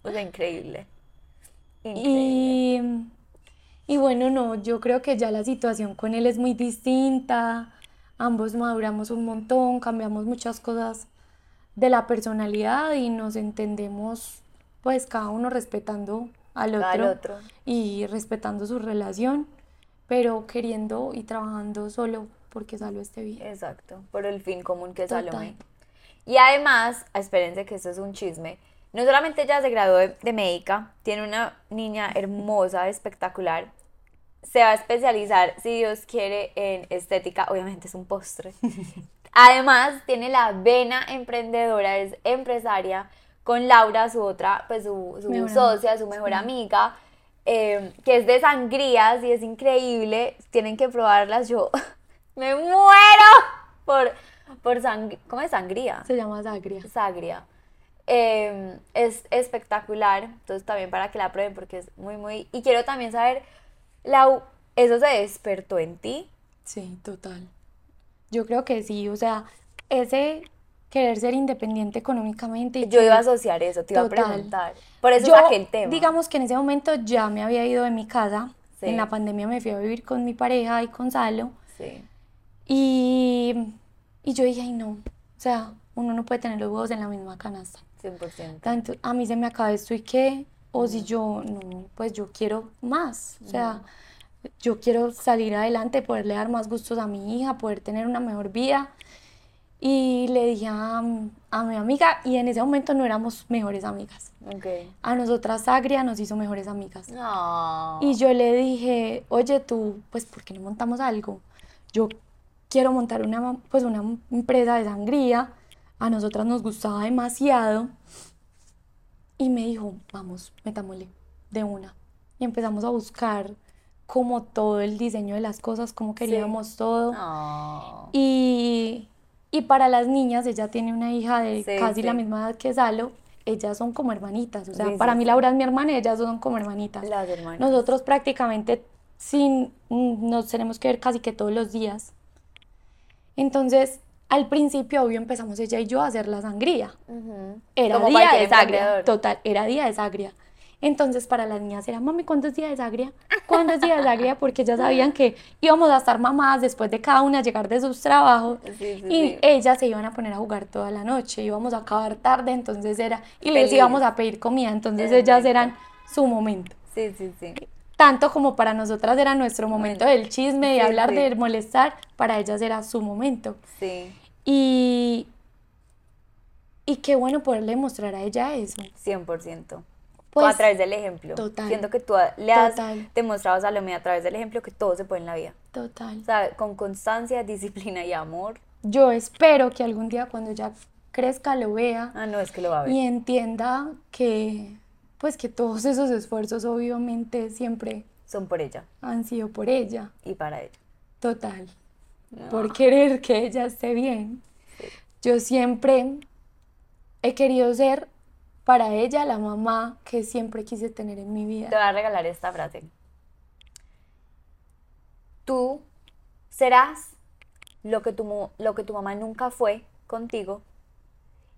O sea, increíble. Y y bueno, no, yo creo que ya la situación con él es muy distinta, ambos maduramos un montón, cambiamos muchas cosas de la personalidad y nos entendemos pues cada uno respetando al otro, otro. y respetando su relación, pero queriendo y trabajando solo porque Salo esté bien. Exacto, por el fin común que es. Y además, espérense que esto es un chisme, no solamente ella se graduó de, médica, tiene una niña hermosa, espectacular, se va a especializar, si Dios quiere, en estética, obviamente es un postre. Además, tiene la vena emprendedora, es empresaria, con Laura, su otra, pues su, socia, su mejor amiga, eh, que es de sangrías y es increíble. Tienen que probarlas. Yo me muero por, por sangría. ¿Cómo es sangría? Se llama sagria. Sagria. Em, es espectacular. Entonces también para que la prueben porque es muy, muy... Y quiero también saber, Lau, ¿eso se despertó en ti? Sí, total. Yo creo que sí. O sea, ese querer ser independiente económicamente. Yo iba a asociar eso, te iba a preguntar. Por eso saqué el tema. Digamos que en ese momento ya me había ido de mi casa. En la pandemia me fui a vivir con mi pareja y con Salo. Sí. Y, y yo dije, ay no, o sea, uno no puede tener los huevos en la misma canasta. 100%. Tanto, a mí se me acaba esto y qué, o si yo, no, pues yo quiero más. O sea, yo quiero salir adelante, poderle dar más gustos a mi hija, poder tener una mejor vida. Y le dije a, mi amiga, y en ese momento no éramos mejores amigas. Okay. A nosotras Agria nos hizo mejores amigas. Y yo le dije, oye tú, pues ¿por qué no montamos algo? Yo quiero montar una, pues una empresa de sangría. A nosotras nos gustaba demasiado. Y me dijo, vamos, metámosle de una. Y empezamos a buscar como todo el diseño de las cosas, como queríamos todo. Y y para las niñas, ella tiene una hija de casi la misma edad que Salo, ellas son como hermanitas. O sea, para mí Laura es mi hermana y ellas son como hermanitas. Las hermanas. Nosotros prácticamente sin, nos tenemos que ver casi que todos los días. Entonces, al principio, obvio, empezamos ella y yo a hacer la sangría. Era día de sangría. Total, era día de sangría. Entonces para las niñas era, mami, ¿cuándo es día de sagria? ¿Cuándo es día de sagria? Porque ellas sabían que íbamos a estar mamadas después de cada una llegar de sus trabajos y ellas se iban a poner a jugar toda la noche, íbamos a acabar tarde, entonces era, y les íbamos a pedir comida, entonces ellas eran su momento. Sí, sí, sí. Tanto como para nosotras era nuestro momento del chisme, de hablar, de molestar, para ellas era su momento. Sí. Y, y qué bueno poderle mostrar a ella eso. 100%. Pues, a través del ejemplo. Total. Siento que tú le has demostrado a Salomé a través del ejemplo que todo se puede en la vida. Total. O sea, con constancia, disciplina y amor. Yo espero que algún día cuando ya crezca lo vea. Ah, no, es que lo va a ver. Y entienda que, pues que todos esos esfuerzos obviamente siempre... Son por ella. Han sido por ella. Y para ella. Total. Por querer que ella esté bien. Yo siempre he querido ser para ella la mamá que siempre quise tener en mi vida. Te voy a regalar esta frase. Tú serás lo que tu, lo que tu mamá nunca fue contigo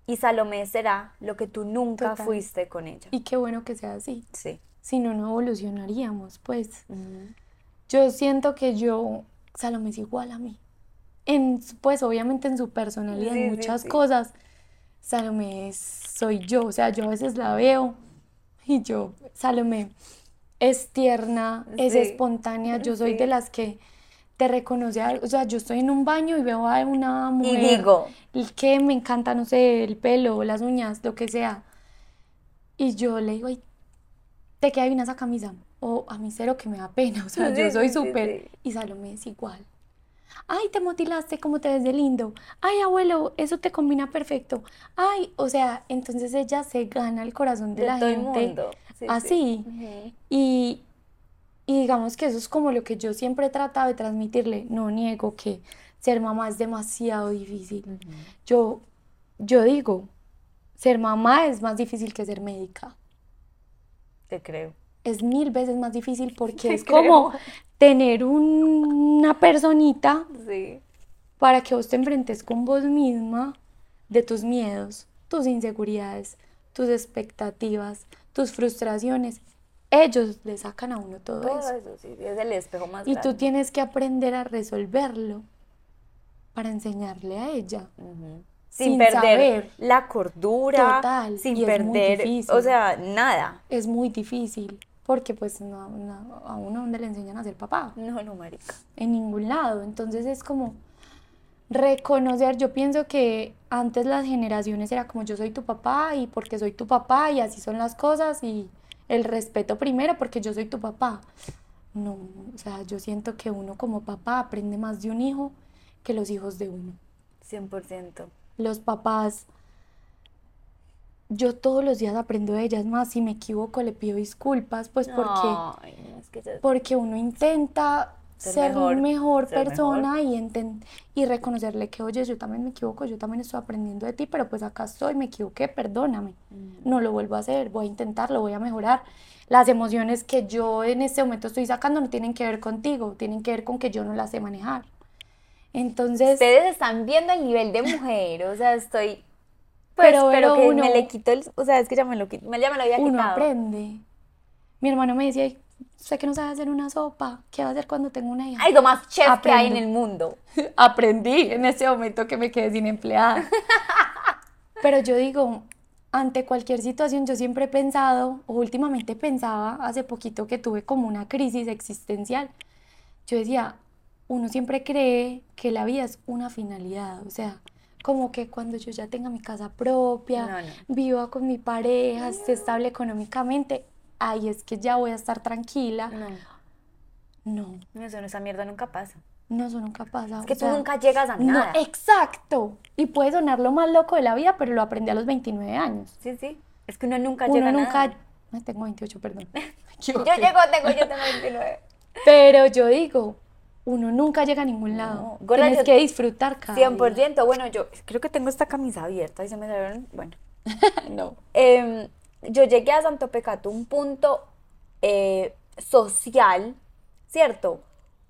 y Salomé será lo que tú nunca fuiste con ella. Y qué bueno que sea así. Sí. Si no, no evolucionaríamos, pues. Yo siento que yo, Salomé es igual a mí. En, pues obviamente en su personalidad, en muchas cosas, Salomé soy yo, o sea, yo a veces la veo y yo, Salomé es tierna, es espontánea, yo soy de las que te reconoce o sea, yo estoy en un baño y veo a una mujer y digo, que me encanta, no sé, el pelo, las uñas, lo que sea, y yo le digo, ay, te queda bien esa camisa, o a mí cero que me da pena, o sea, yo soy súper, y Salomé es igual, ay, te motilaste, cómo te ves de lindo, ay, abuelo, eso te combina perfecto, ay, o sea, entonces ella se gana el corazón de, la gente así. y, digamos que eso es como lo que yo siempre he tratado de transmitirle, no niego que ser mamá es demasiado difícil. Yo, yo digo, ser mamá es más difícil que ser médica. Te creo es mil veces más difícil porque es como tener una personita para que vos te enfrentes con vos misma de tus miedos, tus inseguridades, tus expectativas, tus frustraciones. Ellos le sacan a uno todo, todo eso. sí, es el espejo más Y tú tienes que aprender a resolverlo para enseñarle a ella. sin, perder la cordura, Total, sin perder, o sea, nada. Es muy difícil, porque pues no, a uno donde le enseñan a ser papá. No, no, marica. En ningún lado, entonces es como reconocer, yo pienso que antes las generaciones era como yo soy tu papá y porque soy tu papá y así son las cosas y el respeto primero porque yo soy tu papá. No, o sea, yo siento que uno como papá aprende más de un hijo que los hijos de uno. 100% los papás, yo todos los días aprendo de ellas más, si me equivoco le pido disculpas, pues porque, porque uno intenta ser, mejor, mejor persona Y, y reconocerle que, oye, yo también me equivoco, yo también estoy aprendiendo de ti, pero pues acá estoy, me equivoqué, perdóname, mm. no lo vuelvo a hacer, voy a intentarlo, voy a mejorar. Las emociones que yo en este momento estoy sacando no tienen que ver contigo, tienen que ver con que yo no las sé manejar. Entonces. Ustedes están viendo el nivel de mujer, o sea, estoy. Pues, pero, pero, que me le quito el. O sea, es que ya me lo, quito, ya me lo había uno aprende. Mi hermano me decía, sé que no sabe hacer una sopa, ¿qué va a hacer cuando tengo una hija? Ay, lo más chef que hay en el mundo. Aprendí en ese momento que me quedé sin empleada. pero yo digo, ante cualquier situación yo siempre he pensado, o últimamente pensaba, hace poquito que tuve como una crisis existencial, yo decía, uno siempre cree que la vida es una finalidad, o sea, como que cuando yo ya tenga mi casa propia, viva con mi pareja, esté estable económicamente, ahí es que ya voy a estar tranquila. No. No. Eso, esa mierda nunca pasa. No, eso nunca pasa. Es que tú nunca llegas a nada. No, exacto. Y puede sonar lo más loco de la vida, pero lo aprendí a los 29 años. Sí, sí. Es que uno nunca llega a nunca... nada. Tengo 28, perdón. yo llego, tengo, yo tengo 29. Pero yo digo, uno nunca llega a ningún lado. Tienes que disfrutar cada 100%. Bueno, yo creo que tengo esta camisa abierta y se me salieron, bueno. no. Em, yo llegué a Santo Pecato un punto eh, social, ¿cierto?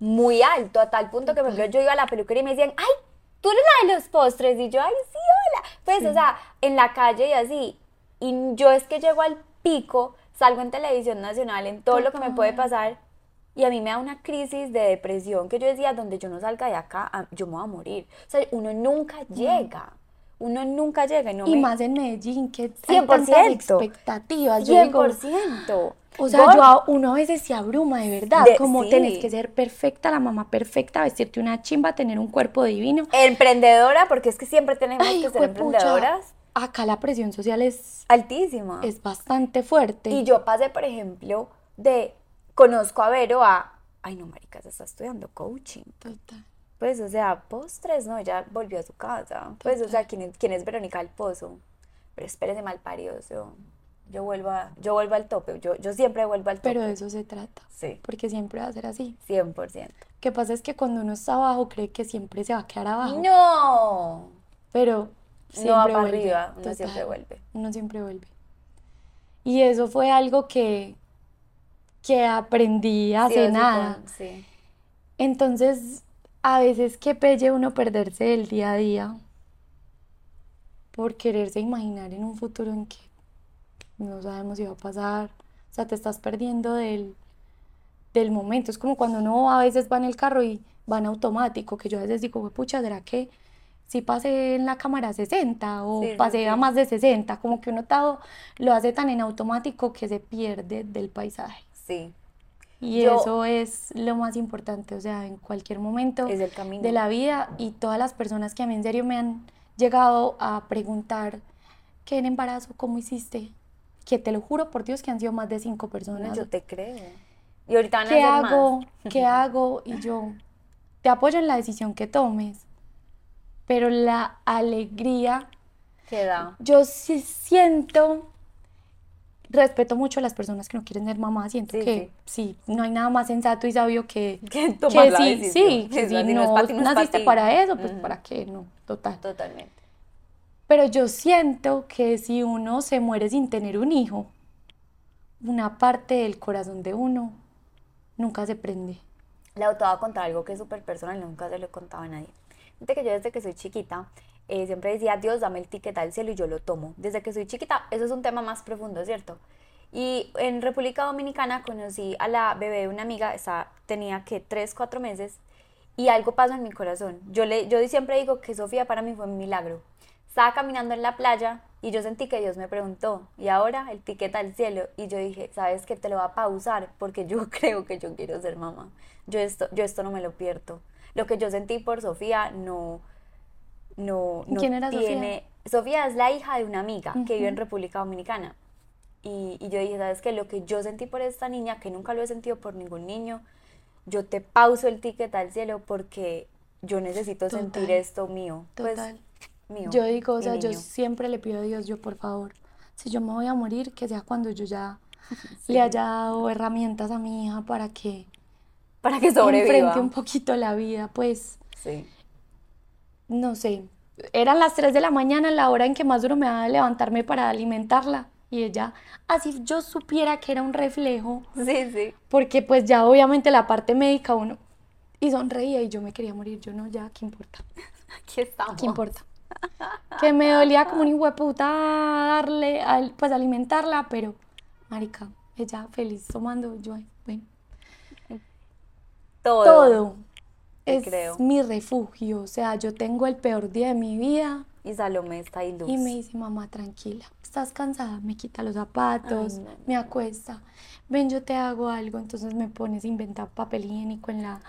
Muy alto, a tal punto que, por ejemplo, yo iba a la peluquería y me decían, ay, tú eres la de los postres. Y yo, ay, sí, hola. Pues, o sea, en la calle y así. Y yo es que llego al pico, salgo en televisión nacional, en todo lo que me puede pasar y a mí me da una crisis de depresión que yo decía, donde yo no salga de acá, yo me voy a morir. O sea, uno nunca llega. Uno nunca llega. Y, no y más en Medellín, que 100%. expectativas. 100%. o sea, yo uno a veces se abruma de verdad, como tenés que ser perfecta, la mamá perfecta, vestirte una chimba, tener un cuerpo divino. Emprendedora, porque es que siempre tenemos que ser emprendedoras. acá la presión social es altísima. Es bastante fuerte. Y yo pasé, por ejemplo, de conozco a Vero a, ay no, marica, se está estudiando coaching. Total. Pues, o sea, postres, ¿no? Ella volvió a su casa. Pues, o sea, ¿quién es, quién es Verónica del Pozo? Pero espérese mal parido, yo, yo, vuelvo a, yo vuelvo al tope, yo, yo siempre vuelvo al tope. Pero de eso se trata. Sí. Porque siempre va a ser así. 100%. ¿Qué pasa es que cuando uno está abajo cree que siempre se va a quedar abajo. No. Pero siempre no va para arriba, uno siempre vuelve. Uno siempre vuelve. Y eso fue algo que, que aprendí hace nada. Sí. Entonces, a veces que pelle uno perderse del día a día por quererse imaginar en un futuro en que no sabemos si va a pasar. O sea, te estás perdiendo del, del momento. Es como cuando uno a veces va en el carro y va en automático, que yo a veces digo, pucha, ¿será que si pasé en la cámara 60 o pasé a más de 60? Como que uno todo lo hace tan en automático que se pierde del paisaje. Sí. Y eso es lo más importante, o sea, en cualquier momento de la vida y todas las personas que a mí en serio me han llegado a preguntar, ¿qué en embarazo? ¿Cómo hiciste? Que te lo juro por Dios que han sido más de cinco personas. yo te creo. Y ahorita van ¿Qué hago? ¿Qué hago? Y yo te apoyo en la decisión que tomes, pero la alegría que da. Yo sí siento respeto mucho a las personas que no quieren ser mamás, siento que sí. no hay nada más sensato y sabio que, que tomar la sí, sí, que si no, naciste para, eso, pues para qué, no, total. Totalmente. Pero yo siento que si uno se muere sin tener un hijo, una parte del corazón de uno nunca se prende. Le voy a contar algo que es súper personal, nunca se lo he contado a nadie. Fíjate que yo desde que soy chiquita, eh, siempre decía, Dios, dame el ticket al cielo y yo lo tomo. Desde que soy chiquita, eso es un tema más profundo, ¿cierto? Y en República Dominicana conocí a la bebé de una amiga, esa tenía que 3, 4 meses, y algo pasó en mi corazón. Yo, le, yo siempre digo que Sofía para mí fue un milagro. estaba caminando en la playa y yo sentí que Dios me preguntó, ¿y ahora el tiquete al cielo? Y yo dije, ¿sabes qué? Te lo va a pausar porque yo creo que yo quiero ser mamá. Yo esto, yo esto no me lo pierdo. Lo que yo sentí por Sofía no, no, no ¿Quién era tiene... Sofía? es la hija de una amiga que vive en República Dominicana. Y, y yo dije, ¿sabes qué? Lo que yo sentí por esta niña, que nunca lo he sentido por ningún niño, yo te pauso el ticket al cielo porque yo necesito sentir esto mío. Pues, Total. mío. Yo digo, o sea, yo siempre le pido a Dios, yo por favor, si yo me voy a morir, que sea cuando yo ya le haya dado herramientas a mi hija para que para que sobreviva. Enfrente un poquito la vida, pues. Sí. No sé. Eran las 3 de la mañana, la hora en que más duro me daba levantarme para alimentarla. Y ella, así yo supiera que era un reflejo. Sí, sí. Porque pues ya obviamente la parte médica uno... Y sonreía y yo me quería morir. Yo no, ya, ¿qué importa? Aquí estamos. ¿Qué importa? que me dolía como un hueputa darle, pues alimentarla, pero, marica, ella feliz tomando, yo, bueno. Todo. Todo. Es mi refugio, o sea, yo tengo el peor día de mi vida. Y Salomé está ahí Y me dice, mamá, tranquila, estás cansada, me quita los zapatos, me acuesta, ven, yo te hago algo, entonces me pones a inventar papel higiénico en la,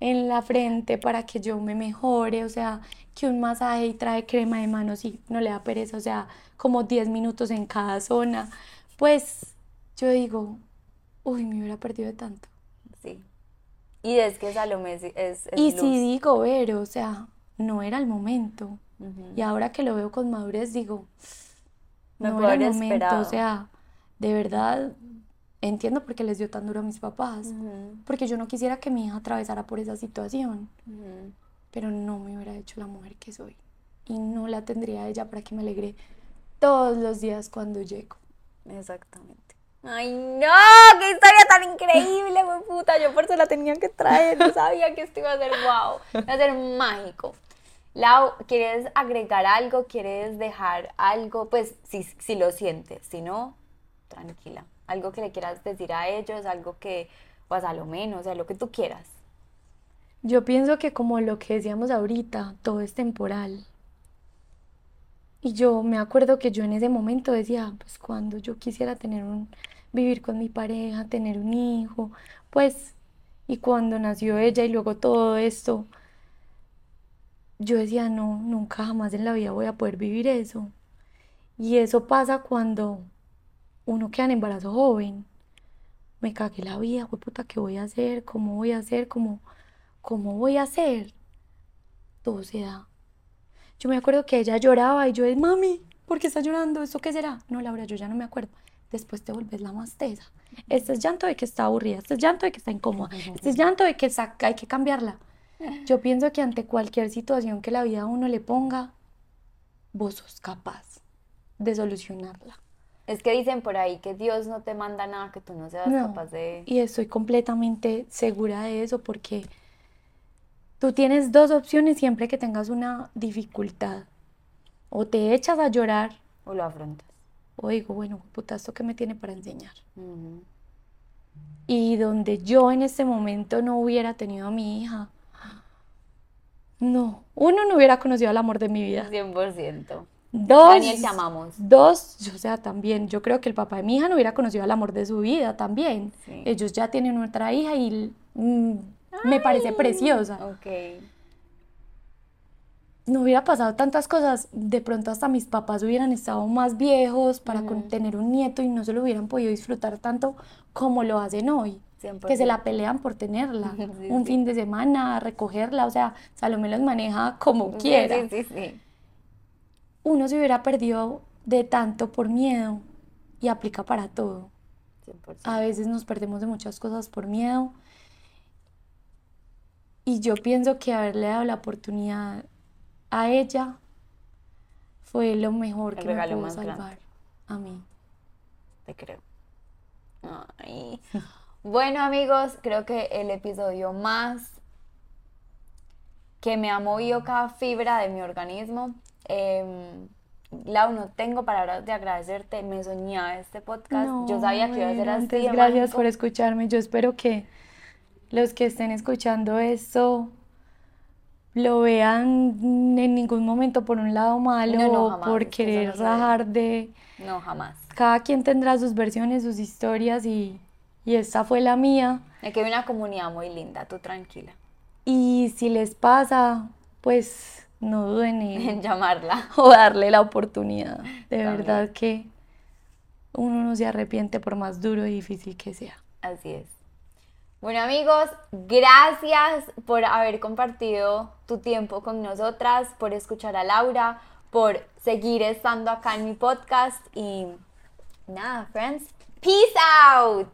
en la frente para que yo me mejore, o sea, que un masaje y trae crema de manos y no le da pereza, o sea, como 10 minutos en cada zona. Pues yo digo, uy, me hubiera perdido de tanto. Y es que Salomé es... es, y si digo, ver, o sea, no era el momento. Y ahora que lo veo con madurez, digo, no era el momento, o sea, de verdad entiendo por qué les dio tan duro a mis papás, porque yo no quisiera que mi hija atravesara por esa situación, pero no me hubiera hecho la mujer que soy. Y no la tendría ella para que me alegre todos los días cuando llego. Exactamente. Ay, no, qué historia tan increíble, puta. Yo por eso la tenía que traer. No sabía que esto iba a ser wow, iba a ser mágico. Lau, ¿quieres agregar algo? ¿Quieres dejar algo? Pues si, si lo sientes, si no, tranquila. Algo que le quieras decir a ellos, algo que, pues a lo menos, o sea, lo que tú quieras. Yo pienso que como lo que decíamos ahorita, todo es temporal. Y yo me acuerdo que yo en ese momento decía, pues cuando yo quisiera tener un, vivir con mi pareja, tener un hijo, pues, y cuando nació ella y luego todo esto, yo decía, no, nunca jamás en la vida voy a poder vivir eso. Y eso pasa cuando uno queda en embarazo joven. Me cagué la vida, güey puta, ¿qué voy a hacer? ¿Cómo voy a hacer? ¿Cómo, cómo voy a hacer? Todo se da. Yo me acuerdo que ella lloraba y yo, mami, ¿por qué está llorando? ¿Esto qué será? No, Laura, yo ya no me acuerdo. Después te vuelves la más tesa. Este es llanto de que está aburrida, este es llanto de que está incómoda, este es llanto de que hay que cambiarla. Yo pienso que ante cualquier situación que la vida a uno le ponga, vos sos capaz de solucionarla. Es que dicen por ahí que Dios no te manda nada que tú no seas capaz de... Y estoy completamente segura de eso porque tú tienes dos opciones siempre que tengas una dificultad. O te echas a llorar. O lo afrontas. O digo, bueno, puta, ¿esto qué me tiene para enseñar? Y donde yo en ese momento no hubiera tenido a mi hija, no, uno no hubiera conocido el amor de mi vida. 100%. Dos, Daniel, te amamos. Dos, o sea, también, yo creo que el papá de mi hija no hubiera conocido el amor de su vida también. Ellos ya tienen otra hija y mm, me parece preciosa. Ok. No hubiera pasado tantas cosas, de pronto hasta mis papás hubieran estado más viejos para tener un nieto y no se lo hubieran podido disfrutar tanto como lo hacen hoy que se la pelean por tenerla. un fin de semana, recogerla, o sea, Salomé los maneja como quiera. Uno se hubiera perdido de tanto por miedo y aplica para todo. A veces nos perdemos de muchas cosas por miedo. Y yo pienso que haberle dado la oportunidad a ella fue lo mejor que me pudo salvar a mí. Te creo. Ay. Bueno amigos, creo que el episodio más que me ha movido cada fibra de mi organismo. Eh, Lau, no tengo palabras de agradecerte, me soñaba este podcast, yo sabía que iba a ser así. Gracias por escucharme, yo espero que los que estén escuchando esto lo vean en ningún momento por un lado malo o por querer rajar de... No, jamás. Cada quien tendrá sus versiones, sus historias y, y esta fue la mía. Aquí hay una comunidad muy linda, tú tranquila. Y si les pasa, pues no duden en, llamarla o darle la oportunidad. De verdad que uno no se arrepiente por más duro y difícil que sea. Así es. Bueno amigos, gracias por haber compartido tu tiempo con nosotras, por escuchar a Laura, por seguir estando acá en mi podcast y nada, friends, peace out.